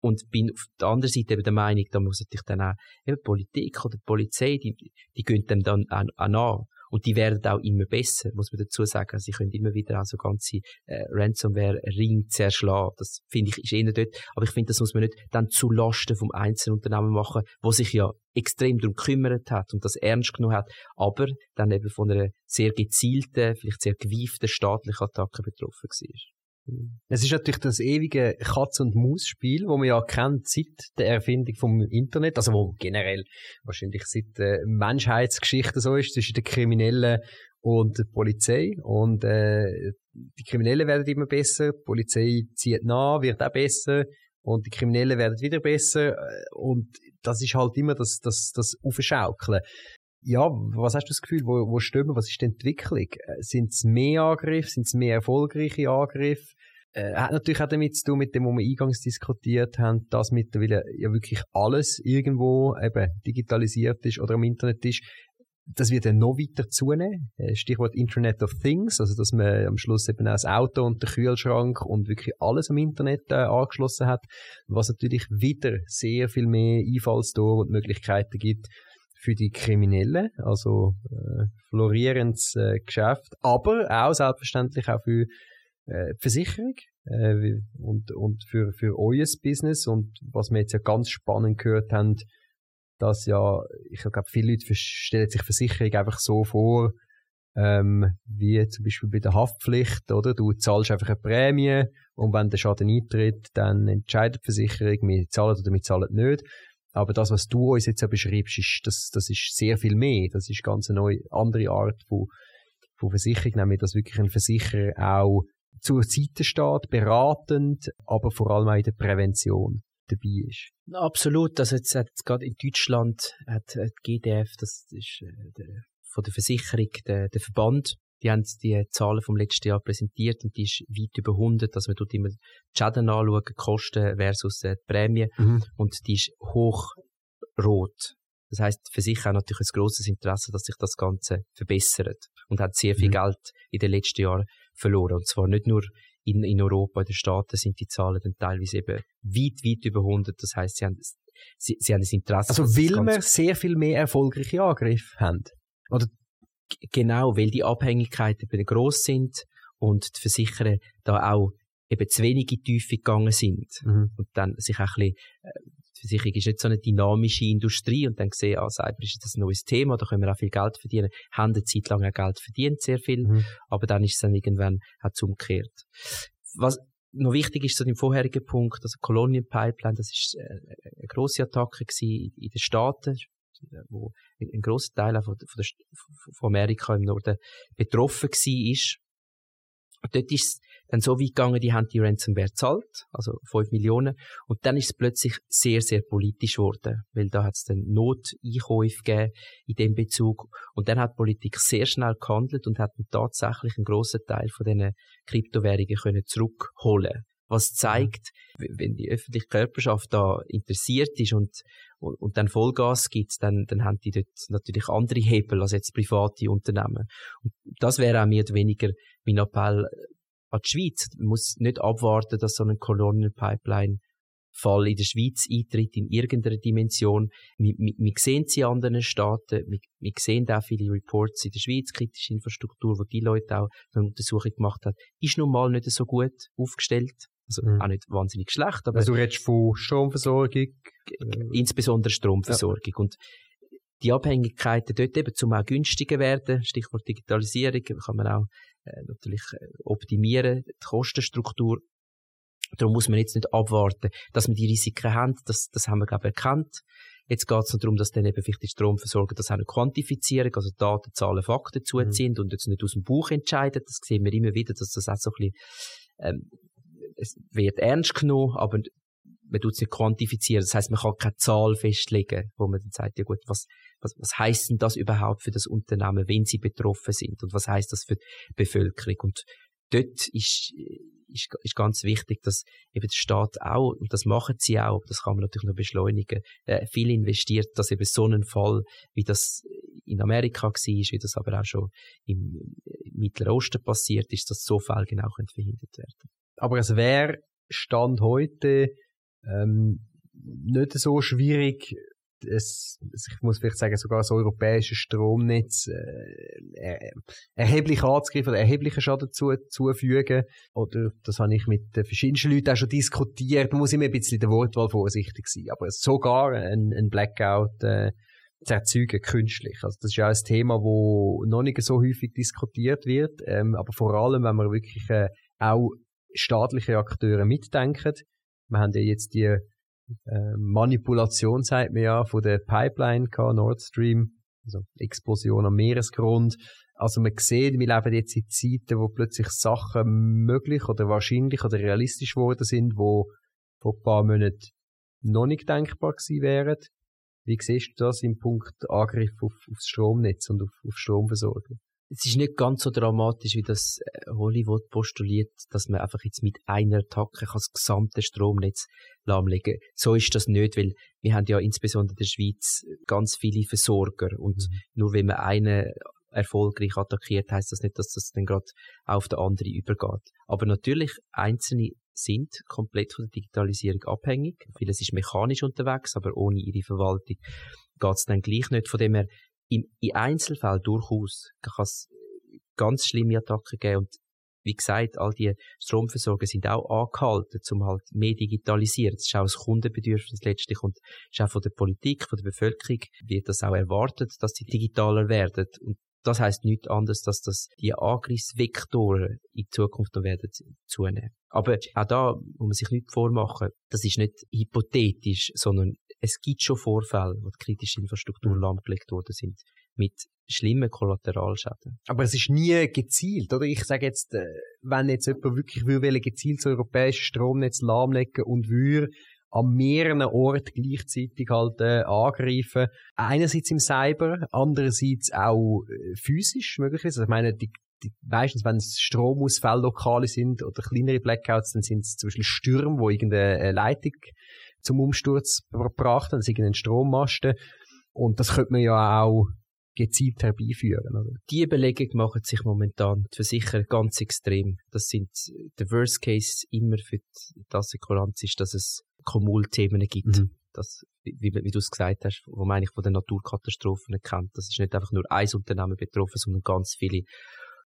Und bin auf der anderen Seite eben der Meinung, da muss natürlich dann auch eben Politik oder Polizei, die, die gehen dem dann auch, auch nach. Und die werden auch immer besser, muss man dazu sagen. Sie können immer wieder auch so ganze äh, Ransomware-Ring zerschlagen. Das finde ich ist eher dort. Aber ich finde, das muss man nicht dann zu Lasten vom Einzelunternehmen machen, wo sich ja extrem darum gekümmert hat und das ernst genommen hat, aber dann eben von einer sehr gezielten, vielleicht sehr gewieften staatlichen Attacke betroffen war. Es ist natürlich das ewige Katz- und Maus-Spiel, wo man ja kennt seit der Erfindung vom Internet, also wo generell wahrscheinlich seit der Menschheitsgeschichte so ist, zwischen den Kriminellen und der Polizei. Und äh, die Kriminellen werden immer besser, die Polizei zieht nach, wird auch besser und die Kriminellen werden wieder besser. Und das ist halt immer das, das, das Aufschaukeln ja, was hast du das Gefühl, wo, wo stehen wir, was ist die Entwicklung? Äh, sind es mehr Angriffe, sind es mehr erfolgreiche Angriffe? Äh, hat natürlich auch damit zu tun, mit dem, was wir eingangs diskutiert haben, dass mittlerweile ja wirklich alles irgendwo eben digitalisiert ist oder am Internet ist. Das wird dann noch weiter zunehmen. Äh, Stichwort Internet of Things, also dass man am Schluss eben auch das Auto und den Kühlschrank und wirklich alles am Internet äh, angeschlossen hat, was natürlich wieder sehr viel mehr Einfallstore und Möglichkeiten gibt, für die Kriminellen, also äh, florierendes äh, Geschäft, aber auch selbstverständlich auch für äh, Versicherung äh, und, und für, für euer Business und was wir jetzt ja ganz spannend gehört haben, dass ja, ich glaube, viele Leute stellen sich Versicherung einfach so vor, ähm, wie zum Beispiel bei der Haftpflicht, oder? Du zahlst einfach eine Prämie und wenn der Schaden eintritt, dann entscheidet die Versicherung, wir zahlen oder wir zahlen nicht. Aber das, was du uns jetzt beschreibst, ist, das, das ist sehr viel mehr. Das ist ganz eine neue, andere Art von, von Versicherung, nämlich, dass wirklich ein Versicherer auch zur Seite steht, beratend, aber vor allem auch in der Prävention dabei ist. Absolut. Also jetzt hat gerade in Deutschland hat, hat GDF, das ist äh, der, von der Versicherung, der, der Verband, die haben die Zahlen vom letzten Jahr präsentiert und die ist weit über 100. Also man tut immer die Schäden anschauen, Kosten versus äh, die Prämie. Mhm. Und die ist hochrot. Das heißt, für sich auch natürlich ein grosses Interesse, dass sich das Ganze verbessert. Und hat sehr viel mhm. Geld in den letzten Jahren verloren. Und zwar nicht nur in, in Europa, in den Staaten sind die Zahlen dann teilweise eben weit, weit über 100. Das heißt, sie haben, sie, sie haben ein Interesse. Also, weil wir sehr viel mehr erfolgreiche Angriffe haben? Oder genau, weil die Abhängigkeiten eben gross sind und die Versicherer da auch eben zu wenig in die Tiefe gegangen sind. Mhm. Und dann sich auch ein bisschen, äh, die Versicherung ist nicht so eine dynamische Industrie und dann gesehen, ah, Cyber ist das ein neues Thema, da können wir auch viel Geld verdienen. Haben eine Zeit lang auch Geld verdient, sehr viel, mhm. aber dann ist es dann irgendwann auch umgekehrt. Was noch wichtig ist zu dem vorherigen Punkt, also Colonial Pipeline, das ist äh, eine grosse Attacke gewesen in den Staaten, wo ein grosser Teil von, von, von Amerika im Norden betroffen war. Und dort ist dann so weit gegangen, die haben die Ransomware gezahlt, also 5 Millionen. Und dann ist es plötzlich sehr, sehr politisch geworden, weil da hat es dann Noteinkäufe gegeben in dem Bezug. Und dann hat die Politik sehr schnell gehandelt und hat dann tatsächlich einen grossen Teil von diesen Kryptowährungen können zurückholen was zeigt, wenn die öffentliche Körperschaft da interessiert ist und, und, und dann Vollgas gibt, dann, dann haben die dort natürlich andere Hebel als jetzt private Unternehmen. Und das wäre auch mehr oder weniger mein Appell an die Schweiz. Man muss nicht abwarten, dass so ein Colonial Pipeline Fall in der Schweiz eintritt in irgendeiner Dimension. Wir, wir, wir sehen sie in anderen Staaten, wir, wir sehen auch viele Reports in der Schweiz, kritische Infrastruktur, wo die Leute auch eine Untersuchung gemacht haben, ist nun mal nicht so gut aufgestellt. Also mhm. auch nicht wahnsinnig schlecht. Aber also du redest von Stromversorgung? Insbesondere Stromversorgung. Ja. Und die Abhängigkeiten dort eben zum auch günstiger werden, Stichwort Digitalisierung, kann man auch äh, natürlich äh, optimieren, die Kostenstruktur. Darum muss man jetzt nicht abwarten, dass wir die Risiken haben, das, das haben wir, glaube ich, erkannt. Jetzt geht es darum, dass dann eben vielleicht die Stromversorger das auch noch quantifizieren, also Daten, Zahlen, Fakten zuziehen mhm. und jetzt nicht aus dem Buch entscheiden. Das sehen wir immer wieder, dass das auch so ein bisschen, ähm, es wird ernst genommen, aber man tut es nicht quantifizieren. Das heißt, man kann keine Zahl festlegen, wo man dann sagt, ja gut, was, was, was heißt denn das überhaupt für das Unternehmen, wenn sie betroffen sind? Und was heißt das für die Bevölkerung? Und dort ist, ist, ist ganz wichtig, dass eben der Staat auch, und das machen sie auch, das kann man natürlich noch beschleunigen, äh, viel investiert, dass eben so ein Fall, wie das in Amerika war, wie das aber auch schon im, Mittleren Osten passiert ist, dass so Fälle genau verhindert werden. Aber es wäre Stand heute ähm, nicht so schwierig, es, ich muss vielleicht sagen, sogar das europäische Stromnetz äh, erheblich anzugreifen oder erheblichen Schaden zu, zufügen. Oder das habe ich mit verschiedensten Leuten auch schon diskutiert. Man muss immer ein bisschen der Wortwahl vorsichtig sein. Aber sogar ein, ein Blackout äh, zu erzeugen, künstlich. Also das ist ja ein Thema, wo noch nicht so häufig diskutiert wird. Ähm, aber vor allem, wenn man wirklich äh, auch staatliche Akteure mitdenken. Wir haben ja jetzt die äh, Manipulation, sagt man ja, von der Pipeline gehabt, Nord Stream, also Explosion am Meeresgrund. Also man sieht, wir leben jetzt in Zeiten, wo plötzlich Sachen möglich oder wahrscheinlich oder realistisch geworden sind, wo vor ein paar Monaten noch nicht denkbar gewesen wären. Wie siehst du das im Punkt Angriff auf, aufs Stromnetz und auf, auf Stromversorgung? Es ist nicht ganz so dramatisch, wie das äh, Hollywood postuliert, dass man einfach jetzt mit einer Attacke das gesamte Stromnetz lahmlegen So ist das nicht, weil wir haben ja insbesondere in der Schweiz ganz viele Versorger und mhm. nur wenn man einen erfolgreich attackiert, heißt das nicht, dass das dann gerade auf der andere übergeht. Aber natürlich, einzelne sind komplett von der Digitalisierung abhängig. Vieles ist mechanisch unterwegs, aber ohne ihre Verwaltung geht es dann gleich nicht. Von dem her, im, in Einzelfällen durchaus kann es ganz schlimme Attacken geben und wie gesagt, all die Stromversorger sind auch angehalten, um halt mehr digitalisieren. Das ist auch ein Kundenbedürfnis letztlich und ist auch von der Politik, von der Bevölkerung wird das auch erwartet, dass sie digitaler werden. Und das heißt nichts anderes, dass das die Angriffsvektoren in Zukunft noch werden zunehmen. Aber auch da muss man sich nicht vormachen, das ist nicht hypothetisch, sondern es gibt schon Vorfälle, wo die kritische Infrastruktur mhm. lahmgelegt worden sind, mit schlimmen Kollateralschäden. Aber es ist nie gezielt, oder? Ich sage jetzt, äh, wenn jetzt jemand wirklich will, gezielt das europäische Stromnetz lahmlegen und würde an mehreren Orten gleichzeitig halt äh, angreifen. Einerseits im Cyber, andererseits auch äh, physisch möglicherweise. Also ich meine, die, die, meistens, wenn es Stromausfälle lokale sind oder kleinere Blackouts, dann sind es zum Beispiel Stürme, wo irgendeine äh, Leitung zum Umsturz gebracht haben, also irgendeinen Strommasten. Und das könnte man ja auch gezielt herbeiführen. Oder? Die Überlegung machen sich momentan die Versicherer ganz extrem. Das sind der Worst Case immer für die Assekuranz ist, dass es Kommunalthemen gibt. Mhm. Das, wie, wie du es gesagt hast, wo man eigentlich von den Naturkatastrophen kennt. Das ist nicht einfach nur ein Unternehmen betroffen, sondern ganz viele.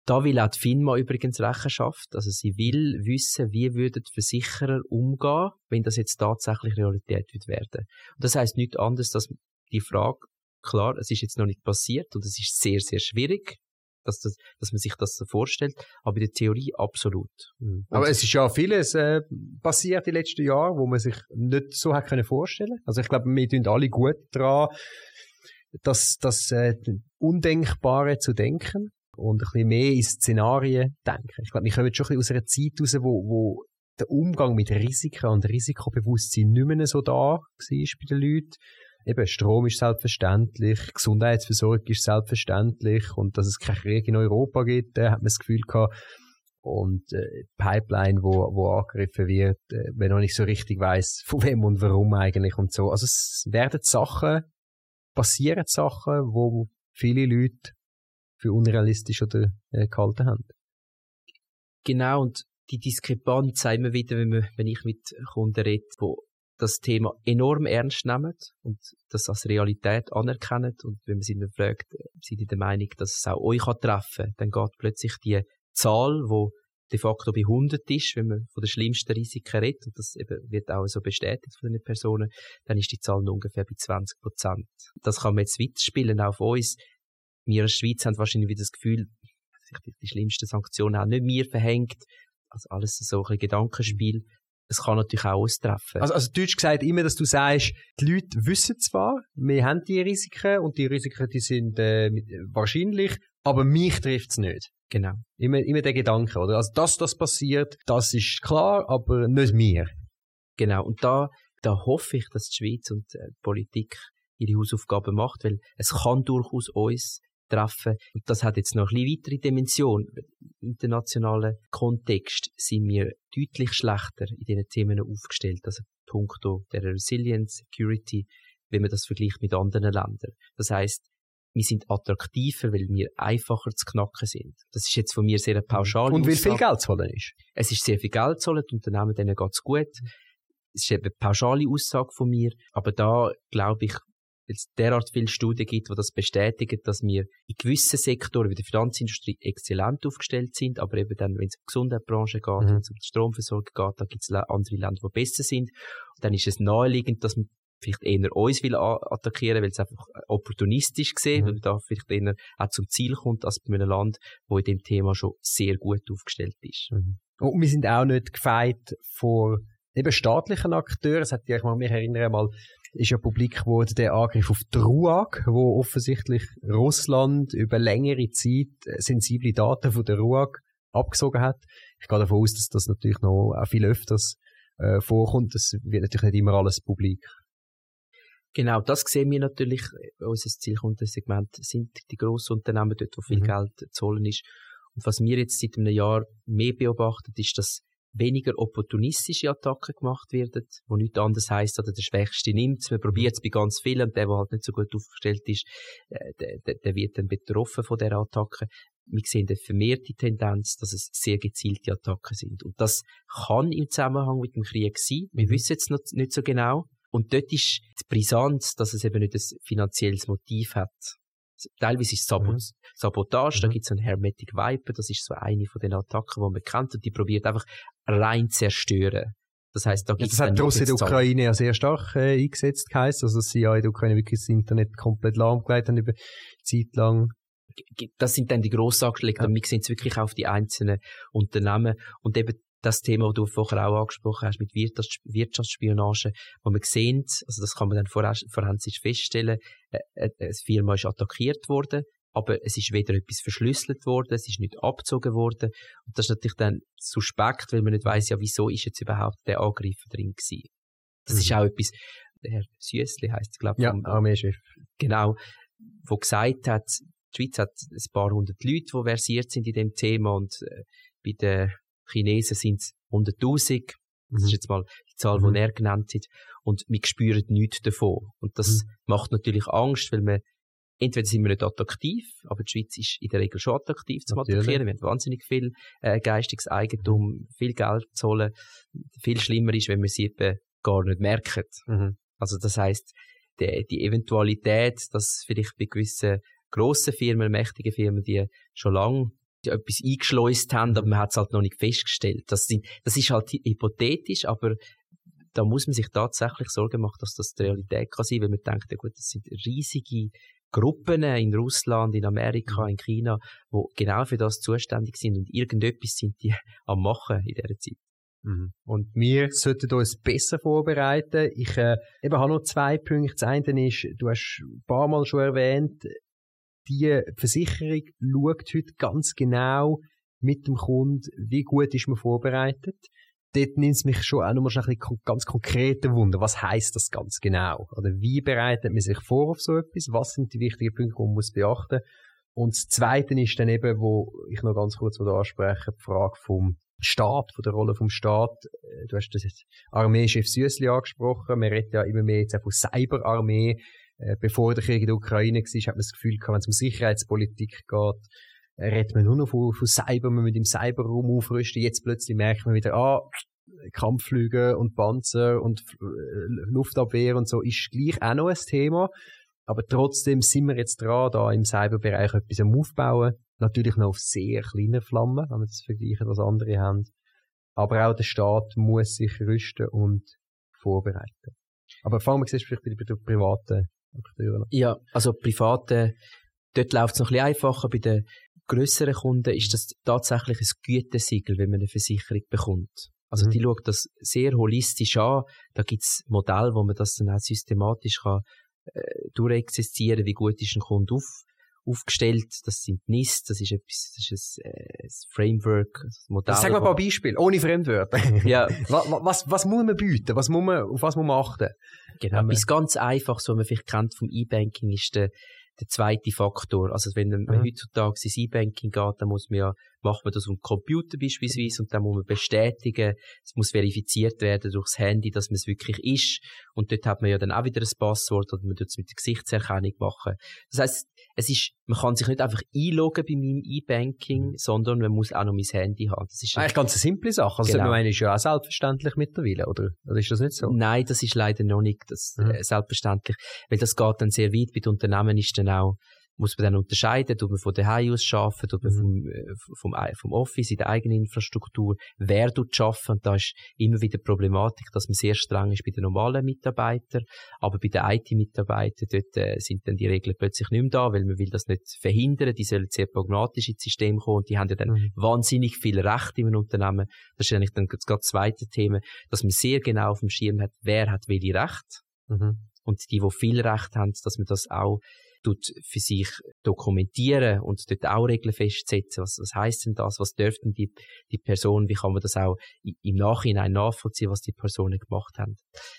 Da will auch die FINMA übrigens Rechenschaft. Also sie will wissen, wie würden die Versicherer umgehen, wenn das jetzt tatsächlich Realität wird werden. Und das heißt nichts anderes, dass die Frage, klar, es ist jetzt noch nicht passiert und es ist sehr, sehr schwierig, dass, das, dass man sich das vorstellt, aber in der Theorie absolut. Mhm. Aber es ist ja vieles äh, passiert in den letzten Jahren, wo man sich nicht so hat können vorstellen. Also ich glaube, wir tun alle gut daran, das, das äh, Undenkbare zu denken und ein bisschen mehr in Szenarien denken. Ich glaube, wir kommen schon ein bisschen aus einer Zeit raus, wo, wo der Umgang mit Risiken und Risikobewusstsein nicht mehr so da war bei den Leuten. Eben, Strom ist selbstverständlich, Gesundheitsversorgung ist selbstverständlich und dass es keinen Krieg in Europa gibt, da hat man das Gefühl gehabt. Und äh, Pipeline, wo, wo angegriffen wird, äh, wenn man nicht so richtig weiß, von wem und warum eigentlich und so. Also es werden Sachen, passieren Sachen, wo viele Leute für unrealistisch oder äh, gehalten haben. Genau, und die Diskrepanz sehen wir wieder, wenn, wir, wenn ich mit Kunden rede, wo das Thema enorm ernst nehmen und das als Realität anerkennen. Und wenn man sie dann fragt, sind sie der Meinung, dass es auch euch treffen kann, dann geht plötzlich die Zahl, wo de facto bei 100 ist, wenn man von den schlimmsten Risiken redet, und das eben wird auch so bestätigt von den Personen, dann ist die Zahl nur ungefähr bei 20 Prozent. Das kann man jetzt weiterspielen, auch auf uns. Wir als Schweiz haben wahrscheinlich wieder das Gefühl, die, die schlimmsten Sanktionen auch nicht mir verhängt, also alles so ein Gedankenspiel. Es kann natürlich auch austreffen. Also, also Deutsch gesagt immer, dass du sagst, die Leute wissen zwar, wir haben die Risiken und die Risiken, die sind äh, wahrscheinlich, aber mich trifft es nicht. Genau. Immer, immer der Gedanke, oder? Also, dass das passiert, das ist klar, aber nicht mir. Genau. Und da, da hoffe ich, dass die Schweiz und äh, die Politik ihre Hausaufgaben macht, weil es kann durchaus uns treffen. Und das hat jetzt noch ein bisschen weitere Dimension. Im internationalen Kontext sind wir deutlich schlechter in diesen Themen aufgestellt. Also punkto der Resilience, Security, wenn man das vergleicht mit anderen Ländern. Das heißt, wir sind attraktiver, weil wir einfacher zu knacken sind. Das ist jetzt von mir sehr eine pauschale Und wie viel Geld zu holen ist? Es ist sehr viel Geld zu holen, die Unternehmen, denen geht's gut. Es ist eben eine pauschale Aussage von mir, aber da glaube ich, es derart viele Studien gibt, die das bestätigen, dass wir in gewissen Sektoren wie der Finanzindustrie exzellent aufgestellt sind, aber eben dann, wenn es um die Gesundheitsbranche geht, mhm. wenn es um die Stromversorgung geht, da gibt es andere Länder, die besser sind. Und dann ist es naheliegend, dass man vielleicht eher uns will attackieren, weil es einfach opportunistisch gesehen, mhm. weil man da vielleicht eher auch zum Ziel kommt, als bei einem Land, wo in dem Thema schon sehr gut aufgestellt ist. Mhm. Und wir sind auch nicht gefeit vor eben staatlichen Akteuren. Es hat ja, ich mal mich erinnere mal, ist ja publik geworden der Angriff auf die RUAG, wo offensichtlich Russland über längere Zeit äh, sensible Daten von der RUAG abgesogen hat. Ich gehe davon aus, dass das natürlich noch viel öfters äh, vorkommt. Das wird natürlich nicht immer alles publik. Genau, das sehen wir natürlich. Unser Zielkundensegment sind die grossen Unternehmen, dort, wo viel mhm. Geld zu holen ist. Und was wir jetzt seit einem Jahr mehr beobachten, ist, dass weniger opportunistische Attacken gemacht werden, wo nichts anderes heisst, oder der Schwächste nimmt man probiert es bei ganz vielen, der, der halt nicht so gut aufgestellt ist, äh, der, der, der wird dann betroffen von der Attacke. Wir sehen eine vermehrte Tendenz, dass es sehr gezielte Attacken sind. Und das kann im Zusammenhang mit dem Krieg sein. Wir wissen es noch nicht so genau. Und dort ist die Brisanz, dass es eben nicht ein finanzielles Motiv hat. Teilweise ist es Sabot mhm. Sabotage, mhm. da gibt es einen Hermetic Viper, das ist so eine von den Attacken, die man kennt, und die probiert einfach rein zerstören. Das heißt, da gibt es ja, Das hat Russland in der Ukraine ja sehr stark äh, eingesetzt geheißt, also dass sie ja in der Ukraine wirklich das Internet komplett lahmgelegt haben über Zeit lang. Das sind dann die Grossangelegenheiten, ja. und wir sehen es wirklich auf die einzelnen Unternehmen und eben das Thema, das du vorher auch angesprochen hast, mit Wirtschaftsspionage, wo man sehen, also das kann man dann forensisch feststellen, äh, äh, eine Firma ist attackiert worden, aber es ist weder etwas verschlüsselt worden, es ist nicht abgezogen worden. Und das ist natürlich dann suspekt, weil man nicht weiß, ja, wieso ist jetzt überhaupt der Angreifer drin gewesen. Das mhm. ist auch etwas, der Herr Süssli heisst es, glaube ich. Ja, Armeechef. Genau, wo gesagt hat, die Schweiz hat ein paar hundert Leute, die versiert sind in dem Thema und äh, bei Chinesen sind es 100.000. Das ist mhm. jetzt mal die Zahl, mhm. die er genannt hat. Und wir spüren nichts davon. Und das mhm. macht natürlich Angst, weil wir, entweder sind wir nicht attraktiv, aber die Schweiz ist in der Regel schon attraktiv zum Attackieren. Wir haben wahnsinnig viel äh, geistiges Eigentum, viel Geld zu holen. Viel schlimmer ist, wenn wir sie eben gar nicht merken. Mhm. Also das heißt, die, die Eventualität, dass vielleicht bei gewissen grossen Firmen, mächtigen Firmen, die schon lange etwas eingeschleust haben, aber man hat es halt noch nicht festgestellt. Das, sind, das ist halt hypothetisch, aber da muss man sich tatsächlich Sorgen machen, dass das die Realität kann sein, weil man denkt, ja gut, das sind riesige Gruppen in Russland, in Amerika, mhm. in China, wo genau für das zuständig sind und irgendetwas sind die am machen in dieser Zeit. Mhm. Und wir sollten uns besser vorbereiten. Ich äh, eben habe noch zwei Punkte. Das eine ist, du hast ein paar Mal schon erwähnt, die Versicherung schaut heute ganz genau mit dem Kunden, wie gut ist man vorbereitet. Dort nimmt es mich schon auch nochmal ein ganz konkrete Wunder. Was heißt das ganz genau? Oder wie bereitet man sich vor auf so etwas? Was sind die wichtigen Punkte, die man muss beachten? Und das Zweite ist dann eben, wo ich noch ganz kurz anspreche, die Frage vom Staat, von der Rolle vom Staat. Äh, du hast das jetzt Armeechef Süßli angesprochen. Man redet ja immer mehr jetzt auch von Cyberarmee. Äh, bevor der Krieg in der Ukraine war, hat man das Gefühl gehabt, wenn es um Sicherheitspolitik geht, äh, redet man nur noch von, von Cyber, man mit dem Cyberraum aufrüsten. Jetzt plötzlich merkt man wieder, ah, Kampfflüge und Panzer und Luftabwehr und so ist gleich auch noch ein Thema. Aber trotzdem sind wir jetzt dran, da im Cyberbereich etwas am Aufbauen. Natürlich noch auf sehr kleinen Flammen, wenn wir das vergleichen, was andere haben. Aber auch der Staat muss sich rüsten und vorbereiten. Aber fangen wir vielleicht bei den privaten Akteuren an. Ja, also private, dort läuft es noch ein bisschen einfacher. Bei den grösseren Kunden ist das tatsächlich ein Gütesiegel, wenn man eine Versicherung bekommt. Also mhm. die schaut das sehr holistisch an. Da gibt's Modelle, wo man das dann auch systematisch kann äh, durchexistieren, wie gut ist ein Kunde auf, aufgestellt. Das sind NIST, das ist etwas, das ist ein, äh, ein Framework, ein Modell. Sag mal ein paar Beispiele, ohne Fremdwörter. ja. was, was, was muss man bieten? Was muss man, auf was muss man achten? Genau, etwas ganz Einfaches, was man vielleicht kennt vom E-Banking, ist der, der zweite Faktor. Also wenn man mhm. heutzutage ins E-Banking geht, dann muss man ja, macht man das am Computer beispielsweise und dann muss man bestätigen, es muss verifiziert werden durchs Handy, dass man es wirklich ist. Und dort hat man ja dann auch wieder ein Passwort oder man tut es mit der Gesichtserkennung machen. Das heißt, es ist, man kann sich nicht einfach einloggen bei meinem E-Banking, mhm. sondern man muss auch noch mein Handy haben. Das ist eigentlich ganz eine simple Sache. Also genau. meine, ist ja auch selbstverständlich mittlerweile, oder? Oder ist das nicht so? Nein, das ist leider noch nicht das, mhm. äh, selbstverständlich. Weil das geht dann sehr weit. Bei den Unternehmen ist dann auch muss man dann unterscheiden, tut man von daheim aus arbeiten, tut man mhm. vom, äh, vom, vom Office in der eigenen Infrastruktur, wer tut arbeiten, und da ist immer wieder Problematik, dass man sehr streng ist bei den normalen Mitarbeitern, aber bei den IT-Mitarbeitern, dort äh, sind dann die Regeln plötzlich nicht mehr da, weil man will das nicht verhindern, die sollen sehr pragmatisch ins System kommen und die haben ja dann mhm. wahnsinnig viel Recht im Unternehmen. Das ist eigentlich dann das, das zweite Thema, dass man sehr genau auf dem Schirm hat, wer hat welche Recht. Mhm. Und die, die viel Recht haben, dass man das auch tut für sich dokumentieren und dort auch Regeln festsetzen. Was, was heißt denn das? Was dürften die, die Person? Wie kann man das auch im Nachhinein nachvollziehen, was die Personen gemacht haben?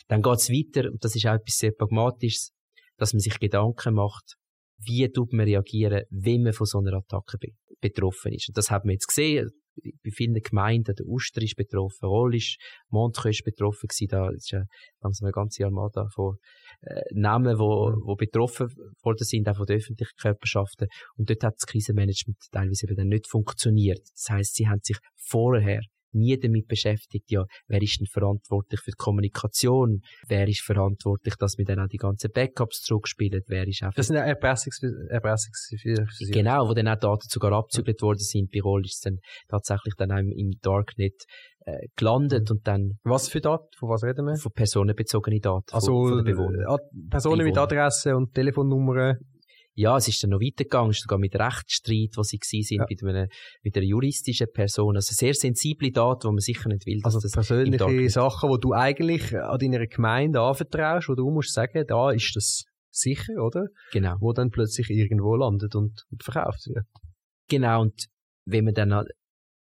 Dann geht's weiter, und das ist auch etwas sehr Pragmatisches, dass man sich Gedanken macht, wie tut man reagieren, wenn man von so einer Attacke betroffen ist. Und das haben wir jetzt gesehen bei vielen Gemeinden, der Uster ist betroffen, Roll ist, Montreux ist betroffen gewesen, da ist ja langsam eine ganze Armada von äh, Namen, wo, wo betroffen worden sind, auch von den öffentlichen Körperschaften. Und dort hat das Krisenmanagement teilweise eben dann nicht funktioniert. Das heißt, sie haben sich vorher nie damit beschäftigt, ja, wer ist denn verantwortlich für die Kommunikation, wer ist verantwortlich, dass wir dann auch die ganzen Backups zurückspielen, wer ist einfach... Das sind ja Erpressungs... Erpressungs genau, wo dann auch Daten sogar abzügelt worden sind. Bei Roll ist es dann tatsächlich dann auch im Darknet äh, gelandet und dann... Was für Daten? Von was reden wir? Von personenbezogenen Daten. Also von, von äh, Personen mit Adresse und Telefonnummern ja, es ist dann noch weitergegangen, sogar mit Rechtsstreit, wo sie gewesen sind, ja. mit, einer, mit einer juristischen Person. Also sehr sensible Daten, die man sicher nicht will. Also persönliche Sachen, die du eigentlich an deiner Gemeinde anvertraust, wo du musst sagen, da ist das sicher, oder? Genau. Wo dann plötzlich irgendwo landet und, und verkauft wird. Genau, und wenn man dann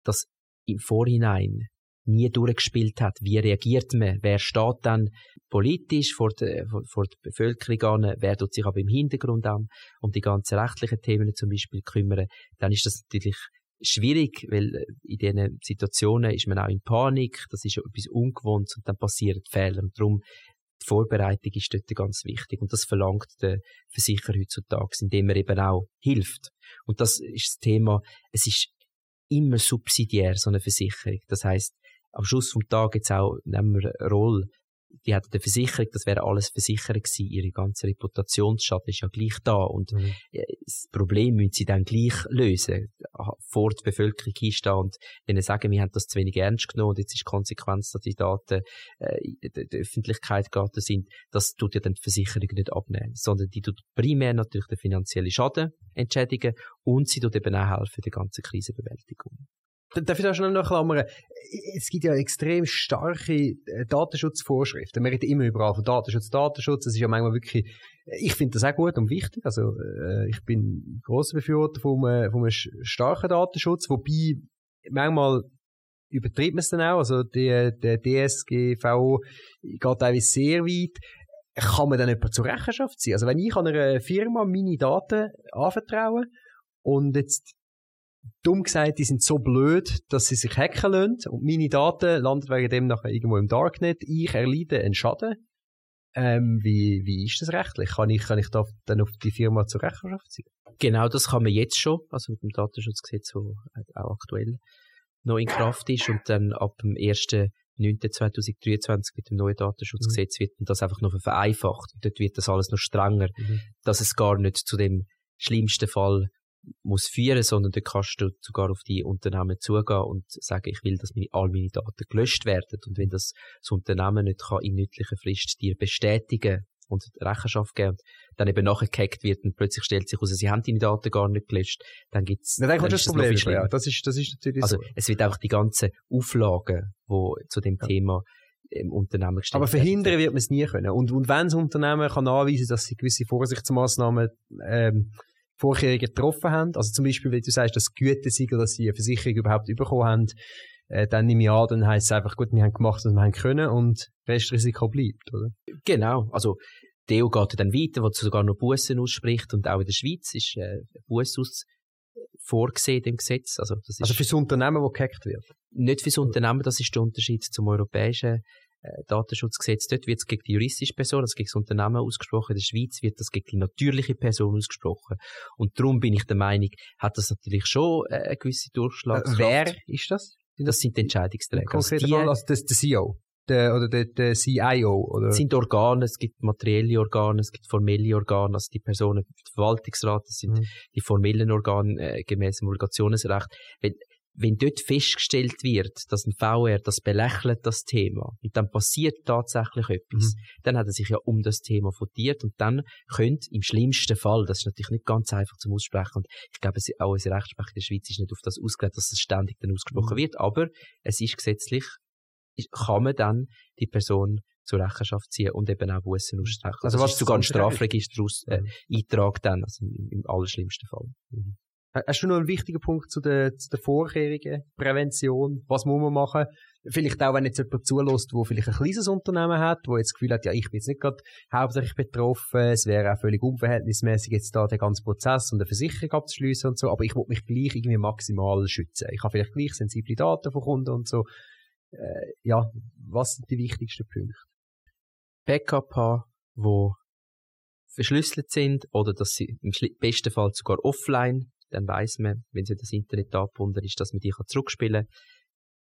das im Vorhinein nie durchgespielt hat. Wie reagiert man? Wer steht dann politisch vor der, vor, der Bevölkerung an? Wer tut sich aber im Hintergrund an, um die ganzen rechtlichen Themen zum Beispiel kümmern? Dann ist das natürlich schwierig, weil äh, in diesen Situationen ist man auch in Panik, das ist etwas Ungewohntes und dann passieren Fehler. Und darum die Vorbereitung ist dort ganz wichtig und das verlangt der Versicherer heutzutage, indem er eben auch hilft. Und das ist das Thema, es ist immer subsidiär, so eine Versicherung. Das heißt, am Schluss vom Tag jetzt auch, nehmen wir Roll, die hatten eine Versicherung, das wäre alles Versicherer gewesen. Ihre ganze Reputationsschaden ist ja gleich da. Und mhm. das Problem müssen sie dann gleich lösen. Vor der Bevölkerung hinstehen und ihnen sagen, wir haben das zu wenig ernst genommen und jetzt ist die Konsequenz, dass die Daten äh, in der Öffentlichkeit geraten sind. Das tut ja dann die Versicherung nicht abnehmen. Sondern die tut primär natürlich den finanziellen Schaden entschädigen und sie tut eben auch helfen, die ganze Krisenbewältigung. Darf ich da schnell noch klammern? Es gibt ja extrem starke äh, Datenschutzvorschriften. Man redet immer überall von Datenschutz, Datenschutz. Es ist ja manchmal wirklich, ich finde das auch gut und wichtig. Also, äh, ich bin großer Befürworter von einem, von einem starken Datenschutz, wobei manchmal übertreibt man es dann auch. Also, der DSGVO geht teilweise sehr weit kann man dann jemand zur Rechenschaft ziehen? Also wenn ich einer Firma meine Daten anvertraue und jetzt dumm gesagt, die sind so blöd, dass sie sich hacken lassen und meine Daten landen wegen dem nachher irgendwo im Darknet. Ich erleide einen Schaden. Ähm, wie, wie ist das rechtlich? Kann ich, kann ich da dann auf die Firma zur Rechenschaft ziehen? Genau, das kann man jetzt schon, also mit dem Datenschutzgesetz, das auch aktuell noch in Kraft ist und dann ab dem 1.9.2023 mit dem neuen Datenschutzgesetz mhm. wird das einfach noch vereinfacht. Dort wird das alles noch strenger, mhm. dass es gar nicht zu dem schlimmsten Fall muss führen, sondern da kannst du sogar auf die Unternehmen zugehen und sagen, ich will, dass meine, all meine Daten gelöscht werden. Und wenn das, das Unternehmen nicht kann in nützlicher Frist dir bestätigen und Rechenschaft geben und dann eben nachher gehackt wird und plötzlich stellt sich heraus, sie haben deine Daten gar nicht gelöscht, dann gibt's, ja, dann, dann das Problem, ja, das ist, das ist natürlich Also, so. es wird auch die ganzen Auflagen, wo zu dem ja. Thema im Unternehmen gestellt Aber verhindern wird man es nie können. Und, und wenn das Unternehmen kann anweisen, dass sie gewisse Vorsichtsmaßnahmen, ähm, Vorkehrungen getroffen haben. Also zum Beispiel, wenn du sagst, das Gütesiegel, dass sie eine Versicherung überhaupt bekommen haben, äh, dann nehme ich an, dann heisst es einfach, gut, wir haben gemacht, was wir haben können und Restrisiko bleibt, oder? Genau. Also, die EU geht dann weiter, wo sogar noch Bussen ausspricht und auch in der Schweiz ist äh, Buß aus vorgesehen im Gesetz. Also, das ist also fürs Unternehmen, das gehackt wird? Nicht fürs Unternehmen, das ist der Unterschied zum europäischen äh, Datenschutzgesetz, dort wird es gegen die juristische Person, also gegen das Unternehmen ausgesprochen. In der Schweiz wird das gegen die natürliche Person ausgesprochen. Und darum bin ich der Meinung, hat das natürlich schon äh, eine gewisse Durchschlagskraft. Äh, wer ist das? Das sind die Entscheidungsträger. Konkret also, die, also das, der CEO? Der, oder der, der CIO? Oder? Es sind Organe, es gibt materielle Organe, es gibt formelle Organe, also die Personen, der Verwaltungsrat, das sind mhm. die formellen Organe äh, gemäß dem Obligationsrecht. Wenn, wenn dort festgestellt wird, dass ein VR das belächelt, das Thema, und dann passiert tatsächlich etwas, mhm. dann hat er sich ja um das Thema votiert und dann könnte im schlimmsten Fall, das ist natürlich nicht ganz einfach zum Aussprechen, und ich glaube, auch unsere Rechtsprechung in der Schweiz ist nicht auf das ausgelegt, dass das ständig dann ausgesprochen mhm. wird, aber es ist gesetzlich, kann man dann die Person zur Rechenschaft ziehen und eben auch Bussen ausstrecken. Also, also was sogar ein Strafregister aus, äh, mhm. dann, also im, im allerschlimmsten Fall. Mhm. Hast du noch einen wichtigen Punkt zu der, zu der vorherigen Prävention? Was muss man machen? Vielleicht auch, wenn jetzt jemand zulässt, der vielleicht ein kleines Unternehmen hat, wo jetzt das Gefühl hat, ja, ich bin jetzt nicht gerade hauptsächlich betroffen, es wäre auch völlig unverhältnismäßig, jetzt da den ganzen Prozess und eine Versicherung abzuschließen und so, aber ich will mich gleich irgendwie maximal schützen. Ich habe vielleicht gleich sensible Daten von Kunden und so. Äh, ja, was sind die wichtigsten Punkte? Backup haben, wo verschlüsselt sind oder dass sie im besten Fall sogar offline dann weiß man, wenn sie das Internet angebunden ist, dass man die kann zurückspielen kann.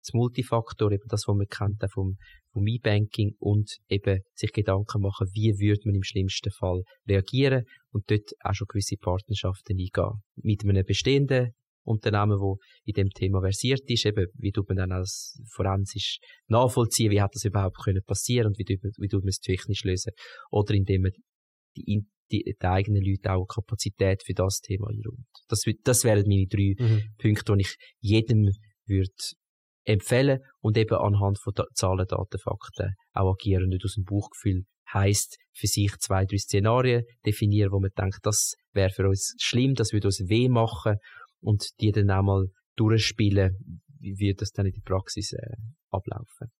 Das Multifaktor, eben das, was man kennt, vom, vom E-Banking und eben sich Gedanken machen, wie würde man im schlimmsten Fall reagieren und dort auch schon gewisse Partnerschaften eingehen. Mit einem bestehenden Unternehmen, wo in dem Thema versiert ist, eben, wie tut man dann als forensisch nachvollziehen, wie hat das überhaupt können passieren und wie, wie tut man es technisch lösen. Oder indem man die, die, die eigenen Leute auch Kapazität für das Thema einräumt. Das, das wären meine drei mhm. Punkte, die ich jedem würde empfehlen und eben anhand von da Zahlen, Daten, Fakten auch agieren, nicht aus dem Bauchgefühl heißt für sich zwei, drei Szenarien definieren, wo man denkt, das wäre für uns schlimm, das würde uns weh machen und die dann auch mal durchspielen, wie wird das dann in der Praxis äh, ablaufen.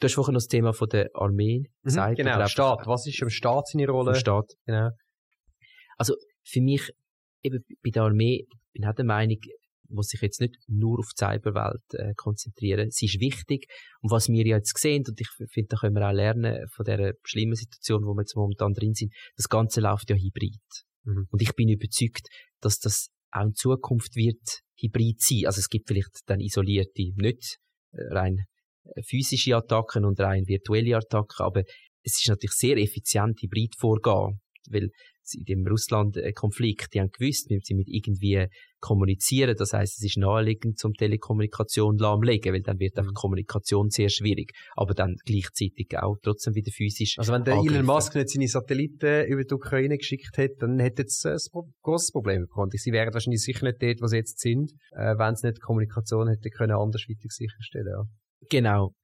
Du hast vorhin noch das Thema von der Armee mhm, gesagt. Mhm, genau, Staat. Was ist im Staat seine Rolle? Staat. Genau. Also, für mich, eben bei der Armee, bin ich der Meinung, muss sich jetzt nicht nur auf die Cyberwelt äh, konzentrieren. Sie ist wichtig. Und was wir jetzt sehen, und ich finde, da können wir auch lernen von der schlimmen Situation, wo wir jetzt momentan drin sind, das Ganze läuft ja hybrid. Mhm. Und ich bin überzeugt, dass das auch in Zukunft wird hybrid sein. Also es gibt vielleicht dann isolierte, nicht äh, rein physische Attacken und rein virtuelle Attacken, aber es ist natürlich sehr effizient hybrid vorgehen, weil in dem Russland-Konflikt, die haben gewusst, wie sie mit irgendwie kommunizieren. Das heißt, es ist naheliegend zum Telekommunikation lahmlegen, weil dann wird einfach mhm. Kommunikation sehr schwierig. Aber dann gleichzeitig auch trotzdem wieder physisch. Also wenn der angriffen. Elon Musk nicht seine Satelliten über die Ukraine geschickt hätte, dann hätte es ein großes Problem bekommen. Sie wären wahrscheinlich sicher nicht dort, wo sie jetzt sind, äh, wenn sie nicht Kommunikation hätte können andersweitig sicherstellen. Ja. Genau.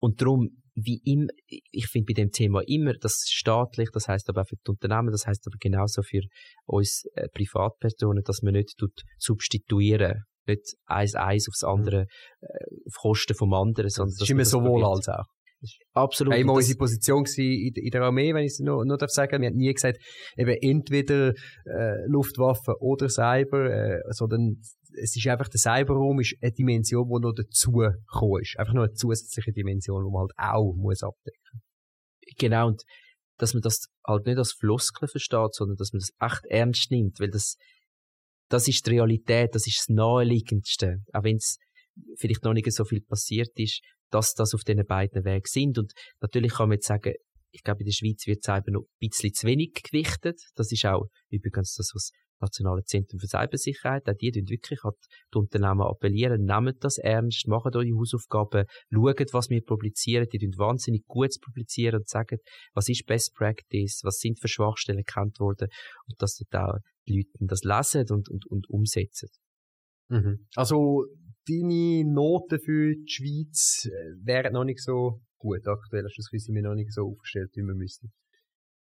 Und darum wie immer, ich finde bei dem Thema immer, das staatlich, das heißt aber auch für die Unternehmen, das heißt aber genauso für uns äh, Privatpersonen, dass man nicht tut substituieren, nicht eins eins aufs andere, äh, auf Kosten vom anderen, sondern das ist immer sowohl als auch. Absolut. Einmal unsere Position in, in der Armee, wenn ich es noch, noch darf sagen. Wir haben nie gesagt, eben entweder äh, Luftwaffe oder Cyber, äh, sondern es ist einfach, der Cyberraum ist eine Dimension, die noch dazu gekommen ist. Einfach noch eine zusätzliche Dimension, die man halt auch muss abdecken Genau, und dass man das halt nicht als Floskel versteht, sondern dass man das echt ernst nimmt, weil das, das ist die Realität, das ist das Naheliegendste. Auch wenn es vielleicht noch nicht so viel passiert ist, dass das auf diesen beiden Wegen sind. Und natürlich kann man jetzt sagen, ich glaube, in der Schweiz wird Cyber noch ein bisschen zu wenig gewichtet. Das ist auch übrigens das, was Nationale Zentrum für Cybersicherheit, auch die tun wirklich an die Unternehmen appellieren, nehmt das ernst, macht eure Hausaufgaben, schaut, was wir publizieren, die tun wahnsinnig gut publizieren und sagen, was ist Best Practice, was sind für Schwachstellen erkannt worden und dass dort auch die Leute das lesen und, und, und umsetzen. Mhm. Also, deine Noten für die Schweiz äh, wären noch nicht so gut aktuell. Das sind wir noch nicht so aufgestellt, wie wir müssten.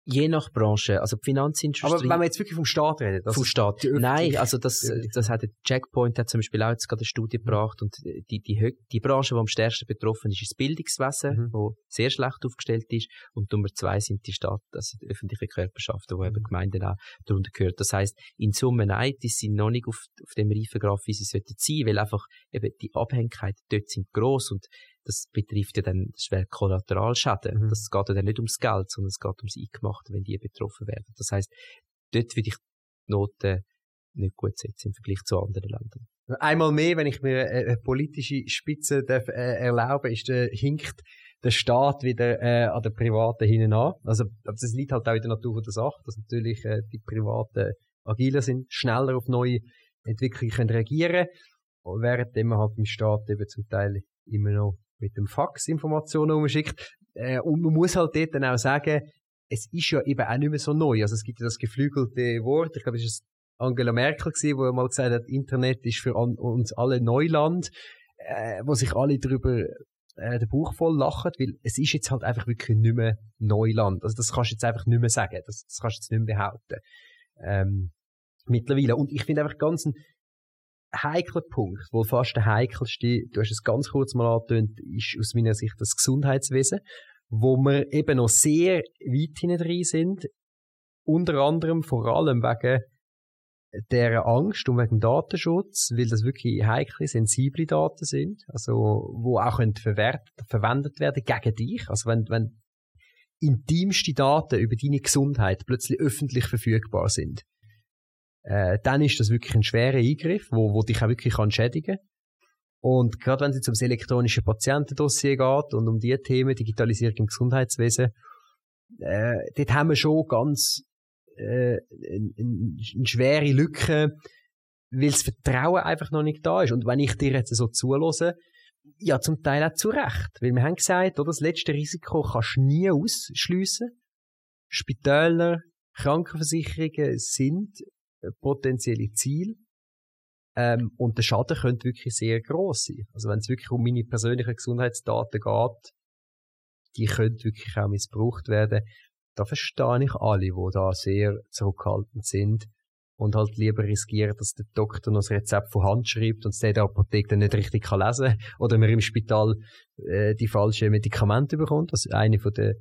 Je nach Branche, also die Finanzindustrie. Aber wenn wir jetzt wirklich vom Staat reden, das vom Staat. Nein, also das, das hat der Checkpoint hat zum Beispiel auch jetzt gerade eine Studie gebracht und die, die, die Branche, die am stärksten betroffen ist, ist das Bildungswesen, mhm. wo sehr schlecht aufgestellt ist und Nummer zwei sind die Stadt, also die öffentliche Körperschaften, wo eben mhm. Gemeinden auch darunter gehört. Das heißt, in Summe nein, die sind noch nicht auf, auf dem Reifengraf, wie sie sollten sein, weil einfach eben die Abhängigkeiten dort sind groß und das betrifft ja dann schwer Kollateralschäden. Mhm. Das geht ja dann nicht ums Geld, sondern es geht ums Eingemachte, wenn die betroffen werden. Das heißt, dort würde ich die Noten nicht gut setzen im Vergleich zu anderen Ländern. Einmal mehr, wenn ich mir eine politische Spitze darf, äh, erlauben, ist der, hinkt der Staat wieder äh, an den Privaten hinten an. Also das liegt halt auch in der Natur der Sache, dass natürlich äh, die Privaten agiler sind, schneller auf neue Entwicklungen können reagieren, während man halt im Staat eben zum Teil immer noch mit dem Fax Informationen umschickt. Äh, und man muss halt dort dann auch sagen, es ist ja eben auch nicht mehr so neu. Also es gibt ja das geflügelte Wort, ich glaube, es ist Angela Merkel wo mal gesagt hat, Internet ist für uns alle Neuland, äh, wo sich alle darüber äh, den Bauch voll lachen, weil es ist jetzt halt einfach wirklich nicht mehr Neuland. Also das kannst du jetzt einfach nicht mehr sagen, das, das kannst du jetzt nicht mehr behaupten. Ähm, mittlerweile. Und ich finde einfach ganz ein heikler Punkt, wohl fast der heikelste, du hast es ganz kurz mal angetönt, ist aus meiner Sicht das Gesundheitswesen, wo wir eben noch sehr weit hinten drin sind, unter anderem vor allem wegen der Angst und wegen Datenschutz, weil das wirklich heikle, sensible Daten sind, also wo auch verwendet werden gegen dich. Also wenn, wenn intimste Daten über deine Gesundheit plötzlich öffentlich verfügbar sind, äh, dann ist das wirklich ein schwerer Eingriff, wo, wo dich auch wirklich kann schädigen Und gerade wenn es jetzt ums elektronische Patientendossier geht und um die Themen, Digitalisierung im Gesundheitswesen, äh, dort haben wir schon ganz äh, eine, eine schwere Lücke, weil das Vertrauen einfach noch nicht da ist. Und wenn ich dir jetzt so zulose, ja, zum Teil auch zu Recht. Weil wir haben gesagt, oder, das letzte Risiko kannst du nie ausschliessen. Spitäler, Krankenversicherungen sind potenzielle Ziel. Ähm, und der Schaden könnte wirklich sehr groß sein. Also wenn es wirklich um meine persönlichen Gesundheitsdaten geht, die können wirklich auch missbraucht werden. Da verstehe ich alle, die da sehr zurückhaltend sind und halt lieber riskieren, dass der Doktor noch das Rezept von Hand schreibt und es der Apotheke dann nicht richtig kann lesen oder man im Spital äh, die falschen Medikamente bekommt, was eine von der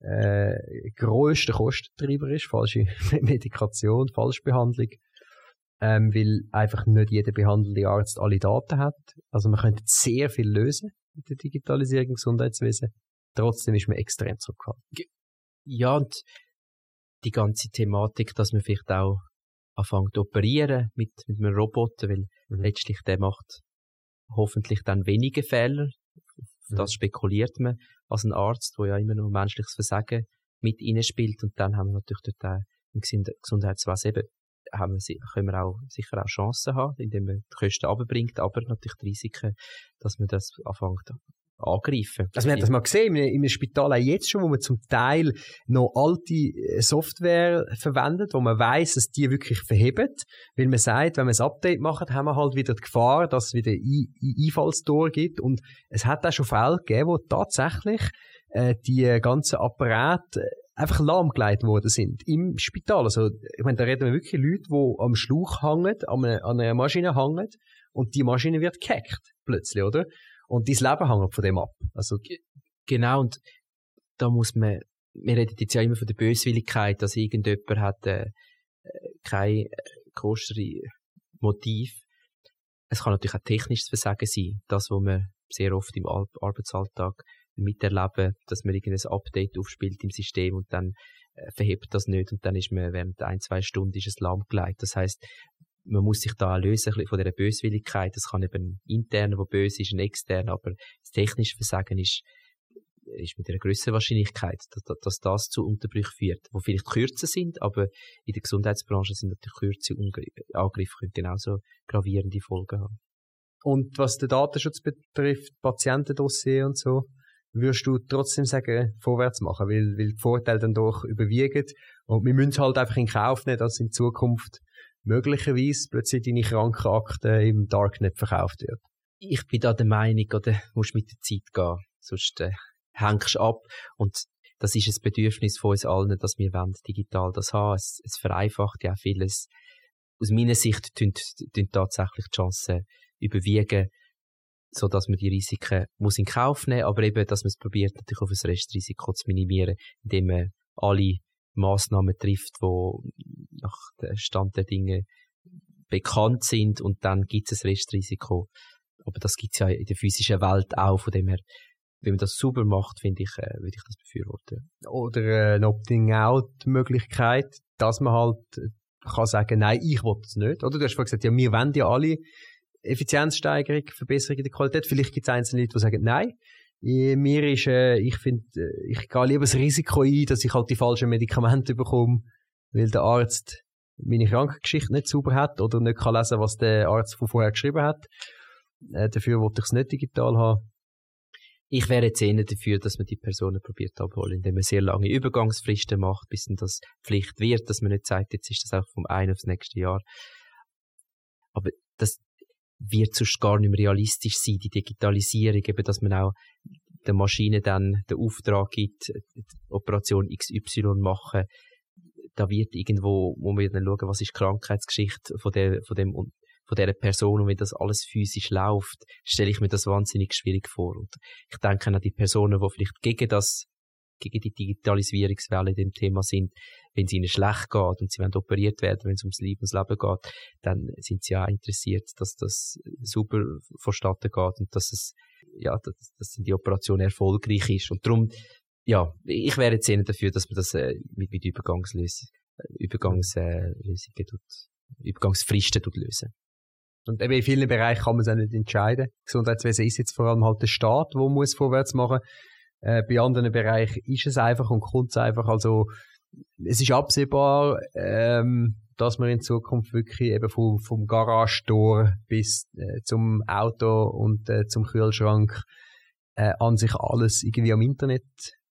äh, grösster Kostentreiber ist, falsche Medikation, Falschbehandlung, ähm, weil einfach nicht jeder behandelnde Arzt alle Daten hat. Also man könnte sehr viel lösen mit der Digitalisierung im Gesundheitswesen. Trotzdem ist man extrem zurückgehalten. Ja, und die ganze Thematik, dass man vielleicht auch anfängt zu operieren mit, mit einem Roboter, weil mhm. letztlich der macht hoffentlich dann wenige Fehler. Das mhm. spekuliert man als ein Arzt, wo ja immer noch menschliches Versagen mit spielt. Und dann haben wir natürlich dort auch im Gesundheitswesen eben, haben wir, können wir auch sicher auch Chancen haben, indem man die Kosten abbringt, aber natürlich die Risiken, dass man das anfängt angreifen. Also wir haben das mal gesehen, in einem Spital auch jetzt schon, wo man zum Teil noch alte äh, Software verwendet, wo man weiß, dass die wirklich verhebt, weil man sagt, wenn man ein Update macht, haben wir halt wieder die Gefahr, dass es wieder Einfallstor gibt und es hat auch schon Fälle gegeben, wo tatsächlich äh, die ganzen Apparate einfach lahmgelegt worden sind im Spital. Also, ich meine, da reden wir wirklich Leute, die am Schlauch hängen, an einer, an einer Maschine hängen und die Maschine wird gehackt plötzlich, oder? Und dein Leben hängt von dem ab. Also, genau, und da muss man, wir reden jetzt ja immer von der Böswilligkeit, dass irgendjemand hat äh, kein äh, kostere Motiv. Es kann natürlich auch technisches Versagen sein, das, was man sehr oft im Arbeitsalltag miterleben, dass man irgendein Update aufspielt im System und dann äh, verhebt das nicht und dann ist man während ein, zwei Stunden ist es lahmgelegt. Das heißt, man muss sich da lösen von dieser Böswilligkeit. Das kann eben intern, wo böse ist, ein extern, aber das technische Versagen ist, ist mit einer größeren Wahrscheinlichkeit, dass, dass, das zu Unterbrüchen führt, wo vielleicht kürzer sind, aber in der Gesundheitsbranche sind natürlich kürze Angriffe können genauso gravierende Folgen haben. Und was den Datenschutz betrifft, Patientendossier und so, würdest du trotzdem sagen, vorwärts machen, weil, weil die Vorteile dann doch überwiegen. Und wir müssen halt einfach in Kauf nehmen, dass in Zukunft möglicherweise plötzlich deine Krankenakte im Darknet verkauft wird. Ich bin da der Meinung, oder musst mit der Zeit gehen, sonst äh, hängst du ab. Und das ist ein Bedürfnis von uns allen, dass wir wollen, digital das haben. Es, es vereinfacht ja vieles. Aus meiner Sicht tun, tatsächlich die Chancen überwiegen, so dass man die Risiken muss in Kauf nehmen, aber eben, dass man es probiert, natürlich auf das Restrisiko zu minimieren, indem man alle Maßnahmen trifft, die nach dem Stand der Dinge bekannt sind und dann gibt es ein Restrisiko. Aber das gibt es ja in der physischen Welt auch, von dem her, wenn man das super macht, finde ich, äh, würde ich das befürworten. Oder äh, eine Opting-out-Möglichkeit, dass man halt äh, kann sagen, nein, ich will es nicht. Oder du hast vorhin gesagt, ja, wir wollen ja alle Effizienzsteigerung, Verbesserung in der Qualität. Vielleicht gibt es einzelne Leute, die sagen, nein. Mir ist, äh, ich finde, äh, ich gehe lieber das Risiko ein, dass ich halt die falschen Medikamente bekomme, weil der Arzt meine Krankengeschichte nicht sauber hat oder nicht kann lesen, was der Arzt von vorher geschrieben hat. Äh, dafür wollte ich es nicht digital haben. Ich wäre jetzt eher dafür, dass man die Personen probiert abholen, indem man sehr lange Übergangsfristen macht, bis dann das Pflicht wird, dass man nicht sagt, jetzt ist das auch vom einen aufs nächste Jahr. Aber das, wird sonst gar nicht mehr realistisch sein, die Digitalisierung, eben, dass man auch der Maschine dann den Auftrag gibt, Operation XY machen. Da wird irgendwo, wo wir dann schauen, was ist die Krankheitsgeschichte von der, von dem, von dieser Person und wenn das alles physisch läuft, stelle ich mir das wahnsinnig schwierig vor. Und ich denke an die Personen, die vielleicht gegen das gegen die Digitalisierungswelle in dem Thema sind, wenn es ihnen schlecht geht und sie wollen operiert werden, wenn es ums Lebensleben geht, dann sind sie ja interessiert, dass das super vonstatten geht und dass es, ja, dass, dass die Operation erfolgreich ist. Und darum, ja, ich wäre jetzt eher dafür, dass man das äh, mit, mit Übergangslösungen, äh, Übergangslösungen tut, Übergangsfristen tut lösen. Und eben in vielen Bereichen kann man es auch nicht entscheiden. Gesundheitswesen ist jetzt vor allem halt der Staat, wo muss vorwärts machen. Äh, bei anderen Bereichen ist es einfach und kommt es einfach. Also, es ist absehbar, ähm, dass man in Zukunft wirklich eben vom, vom Garage-Tor bis äh, zum Auto und äh, zum Kühlschrank äh, an sich alles irgendwie am Internet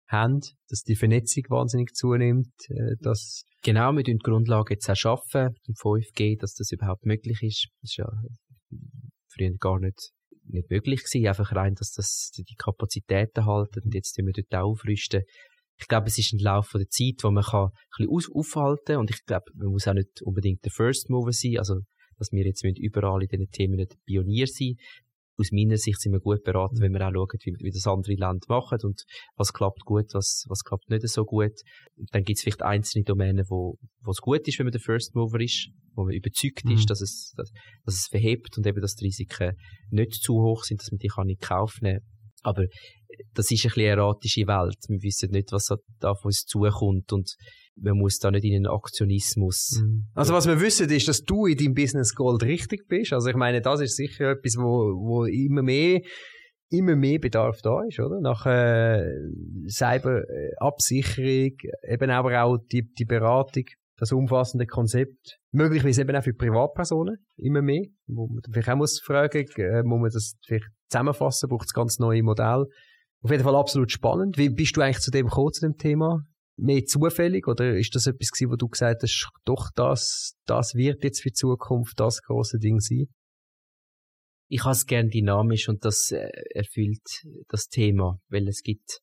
haben, dass die Vernetzung wahnsinnig zunimmt, äh, dass Genau, wir die Grundlage jetzt auch schaffen, im 5G, dass das überhaupt möglich ist. Das ist ja früher gar nicht nicht möglich gewesen, einfach rein, dass das die Kapazitäten halten und jetzt tun wir dort auch aufrüsten. Ich glaube, es ist ein Lauf der Zeit, wo man kann ein bisschen aufhalten und ich glaube, man muss auch nicht unbedingt der First Mover sein, also dass wir jetzt überall in diesen Themen nicht Pionier sein aus meiner Sicht sind wir gut beraten, wenn wir auch schauen, wie, wie das andere Länder machen und was klappt gut, was, was klappt nicht so gut. Und dann gibt es vielleicht einzelne Domänen, wo es gut ist, wenn man der First Mover ist, wo man überzeugt mhm. ist, dass es, dass, dass, es verhebt und eben, dass die Risiken nicht zu hoch sind, dass man die kann in Kauf nehmen aber das ist ein bisschen eine erratische Welt. Wir wissen nicht, was da auf uns zukommt und man muss da nicht in einen Aktionismus. Mhm. Also was wir wissen ist, dass du in deinem Business Gold richtig bist. Also ich meine, das ist sicher etwas, wo, wo immer mehr immer mehr Bedarf da ist, oder? Nach äh, Cyberabsicherung, eben aber auch die, die Beratung das umfassende Konzept. Möglicherweise eben auch für Privatpersonen immer mehr, wo man vielleicht auch muss fragen, äh, muss man das vielleicht zusammenfassen, braucht es ganz neue Modell. Auf jeden Fall absolut spannend. Wie bist du eigentlich zu dem gekommen, zu dem Thema? Mehr zufällig oder ist das etwas gewesen, wo du gesagt hast, doch das, das wird jetzt für die Zukunft das große Ding sein? Ich habe es gern dynamisch und das äh, erfüllt das Thema, weil es gibt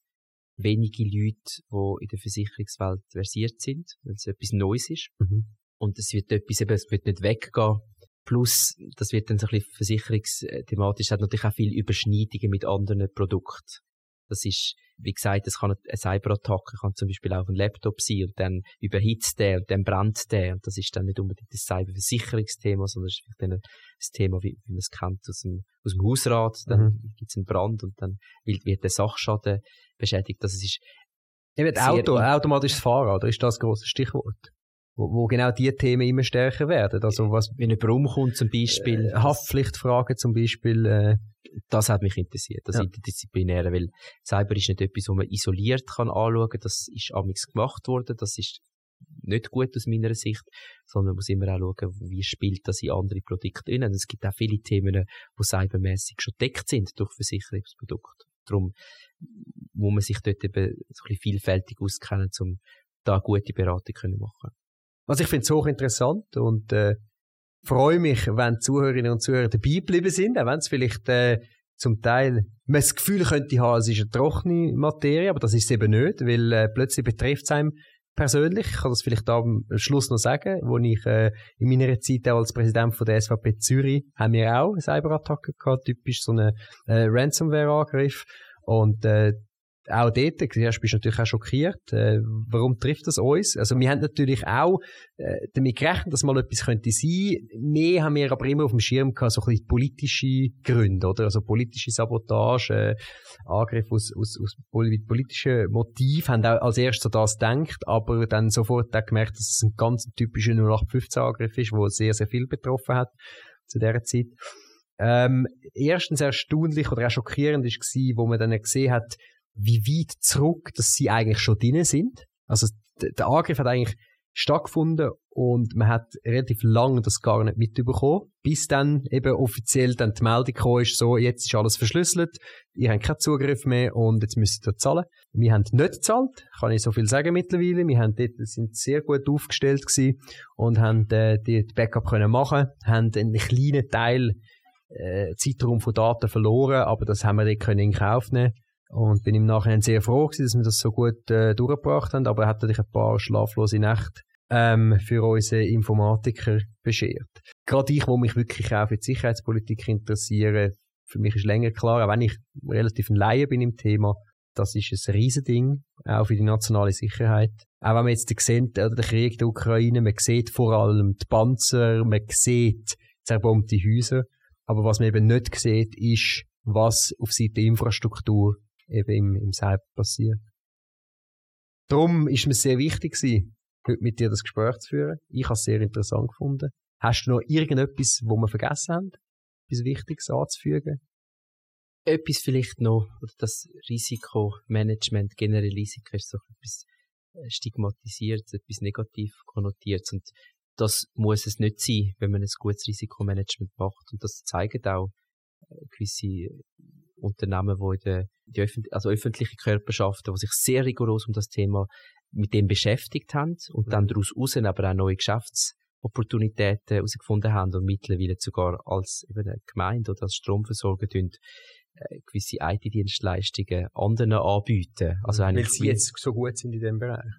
wenige Leute, die in der Versicherungswelt versiert sind, weil es etwas Neues ist. Mhm. Und es wird etwas, eben, es wird nicht weggehen. Plus, das wird dann so ein bisschen versicherungsthematisch, hat natürlich auch viel Überschneidungen mit anderen Produkten. Das ist, wie gesagt, das kann eine Cyberattacke kann zum Beispiel auf ein Laptop sein und dann überhitzt der und dann brennt der und das ist dann nicht unbedingt das Cyberversicherungsthema, sondern es ist vielleicht dann ein Thema, wie, wie man es kennt aus dem, aus dem Hausrat, dann mhm. gibt es einen Brand und dann wird, wird der Sachschaden beschädigt. Das ist Eben Auto, automatisches Fahren, oder ist das große Stichwort? Wo, wo genau diese Themen immer stärker werden. Also was, wenn jemand umkommt zum Beispiel. Äh, Haftpflichtfragen zum Beispiel. Äh, das hat mich interessiert, das ja. Interdisziplinäre, weil Cyber ist nicht etwas, wo man isoliert kann anschauen kann. Das ist amigs gemacht worden, das ist nicht gut aus meiner Sicht, sondern man muss immer auch schauen, wie spielt das in andere Produkte rein. Und es gibt auch viele Themen, die cybermäßig schon deckt sind durch Versicherungsprodukte. Darum muss man sich dort eben so ein bisschen vielfältig auskennen, um da gute Beratung können machen Also ich finde es hochinteressant und äh, freue mich, wenn Zuhörerinnen und Zuhörer dabei geblieben sind, auch wenn es vielleicht äh, zum Teil man das Gefühl könnte haben, es ist eine trockene Materie, aber das ist es eben nicht, weil äh, plötzlich betrifft es einem persönlich. Ich kann das vielleicht am Schluss noch sagen, wo ich äh, in meiner Zeit auch als Präsident von der SVP Zürich haben wir auch eine Cyberattacke gehabt, typisch so einen äh, Ransomware-Angriff und äh, auch dort, zuerst bist du natürlich auch schockiert, äh, warum trifft das uns? Also wir haben natürlich auch äh, damit gerechnet, dass mal etwas könnte sein. Mehr haben wir aber immer auf dem Schirm gehabt, so ein bisschen politische Gründe, oder? Also politische Sabotage, äh, Angriff aus, aus, aus politischen Motiv, haben auch als erstes so das gedacht, aber dann sofort auch gemerkt, dass es ein ganz typischer 0815-Angriff ist, wo sehr, sehr viel betroffen hat zu dieser Zeit. Ähm, erstens erstaunlich oder auch schockierend gewesen, wo man dann gesehen hat, wie weit zurück, dass sie eigentlich schon drin sind. Also der Angriff hat eigentlich stattgefunden und man hat relativ lange das gar nicht mitbekommen, bis dann eben offiziell dann die Meldung gekommen ist, so, jetzt ist alles verschlüsselt, ihr habt keinen Zugriff mehr und jetzt müsst ihr zahlen. Wir haben nicht gezahlt, kann ich so viel sagen mittlerweile. Wir haben dort, sind sehr gut aufgestellt gewesen und haben äh, die, die Backup können machen, haben einen kleinen Teil äh, Zeitraum von Daten verloren, aber das haben wir dort können in Kauf nehmen und bin im Nachhinein sehr froh gewesen, dass wir das so gut äh, durchgebracht haben, aber er hat natürlich ein paar schlaflose Nächte ähm, für unsere Informatiker beschert. Gerade ich, wo mich wirklich auch für die Sicherheitspolitik interessiere, für mich ist länger klar, auch wenn ich relativ ein Laie bin im Thema, das ist ein Riesending, auch für die nationale Sicherheit. Auch wenn man jetzt oder den Krieg der Ukraine, man sieht vor allem die Panzer, man sieht zerbombte Häuser, aber was man eben nicht sieht, ist, was auf Seite Infrastruktur eben im, im Cyber passiert. Darum ist mir sehr wichtig gewesen, heute mit dir das Gespräch zu führen. Ich habe es sehr interessant gefunden. Hast du noch irgendetwas, wo wir vergessen haben? Etwas Wichtiges anzufügen? Etwas vielleicht noch, oder das Risikomanagement, generell Risiko ist so etwas äh, stigmatisiert, etwas negativ konnotiert und das muss es nicht sein, wenn man ein gutes Risikomanagement macht und das zeigen auch äh, gewisse Unternehmen, wo in der, die öffentlich, also öffentliche Körperschaften, die sich sehr rigoros um das Thema mit dem beschäftigt haben und dann mhm. daraus raus aber auch neue Geschäftsopportunitäten herausgefunden haben und mittlerweile sogar als eben eine Gemeinde oder als Stromversorger äh, gewisse IT-Dienstleistungen anderen anbieten. Also Weil sie jetzt so gut sind in dem Bereich.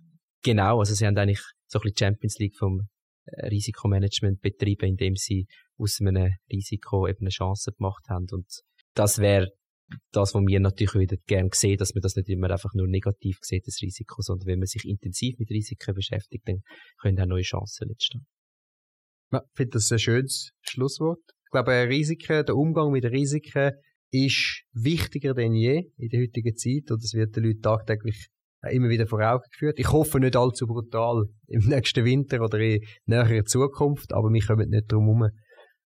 Genau, also sie haben eigentlich so ein bisschen Champions League vom äh, Risikomanagement betrieben, indem sie aus einem Risiko eben eine Chance gemacht haben und das wäre das, was wir natürlich wieder gerne sehen, dass man das nicht immer einfach nur negativ sieht, das Risiko, sondern wenn man sich intensiv mit Risiken beschäftigt, dann können auch neue Chancen entstehen. ich finde das ein schönes Schlusswort. Ich glaube, Risiken, der Umgang mit Risiken ist wichtiger denn je in der heutigen Zeit und das wird den Leuten tagtäglich immer wieder vor Augen geführt. Ich hoffe nicht allzu brutal im nächsten Winter oder in näherer Zukunft, aber wir kommen nicht drum herum,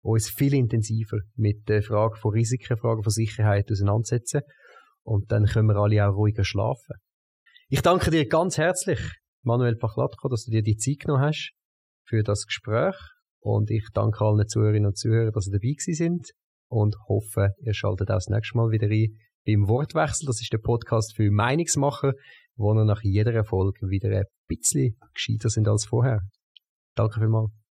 uns viel intensiver mit der Frage von Risiken, Fragen von Sicherheit auseinandersetzen. Und dann können wir alle auch ruhiger schlafen. Ich danke dir ganz herzlich, Manuel Pachlatko, dass du dir die Zeit genommen hast für das Gespräch. Und ich danke allen Zuhörerinnen und Zuhörern, dass sie dabei gewesen sind und hoffe, ihr schaltet auch das nächste Mal wieder ein beim Wortwechsel. Das ist der Podcast für Meinungsmacher, wo wir nach jeder Folge wieder ein bisschen gescheiter sind als vorher. Danke vielmals.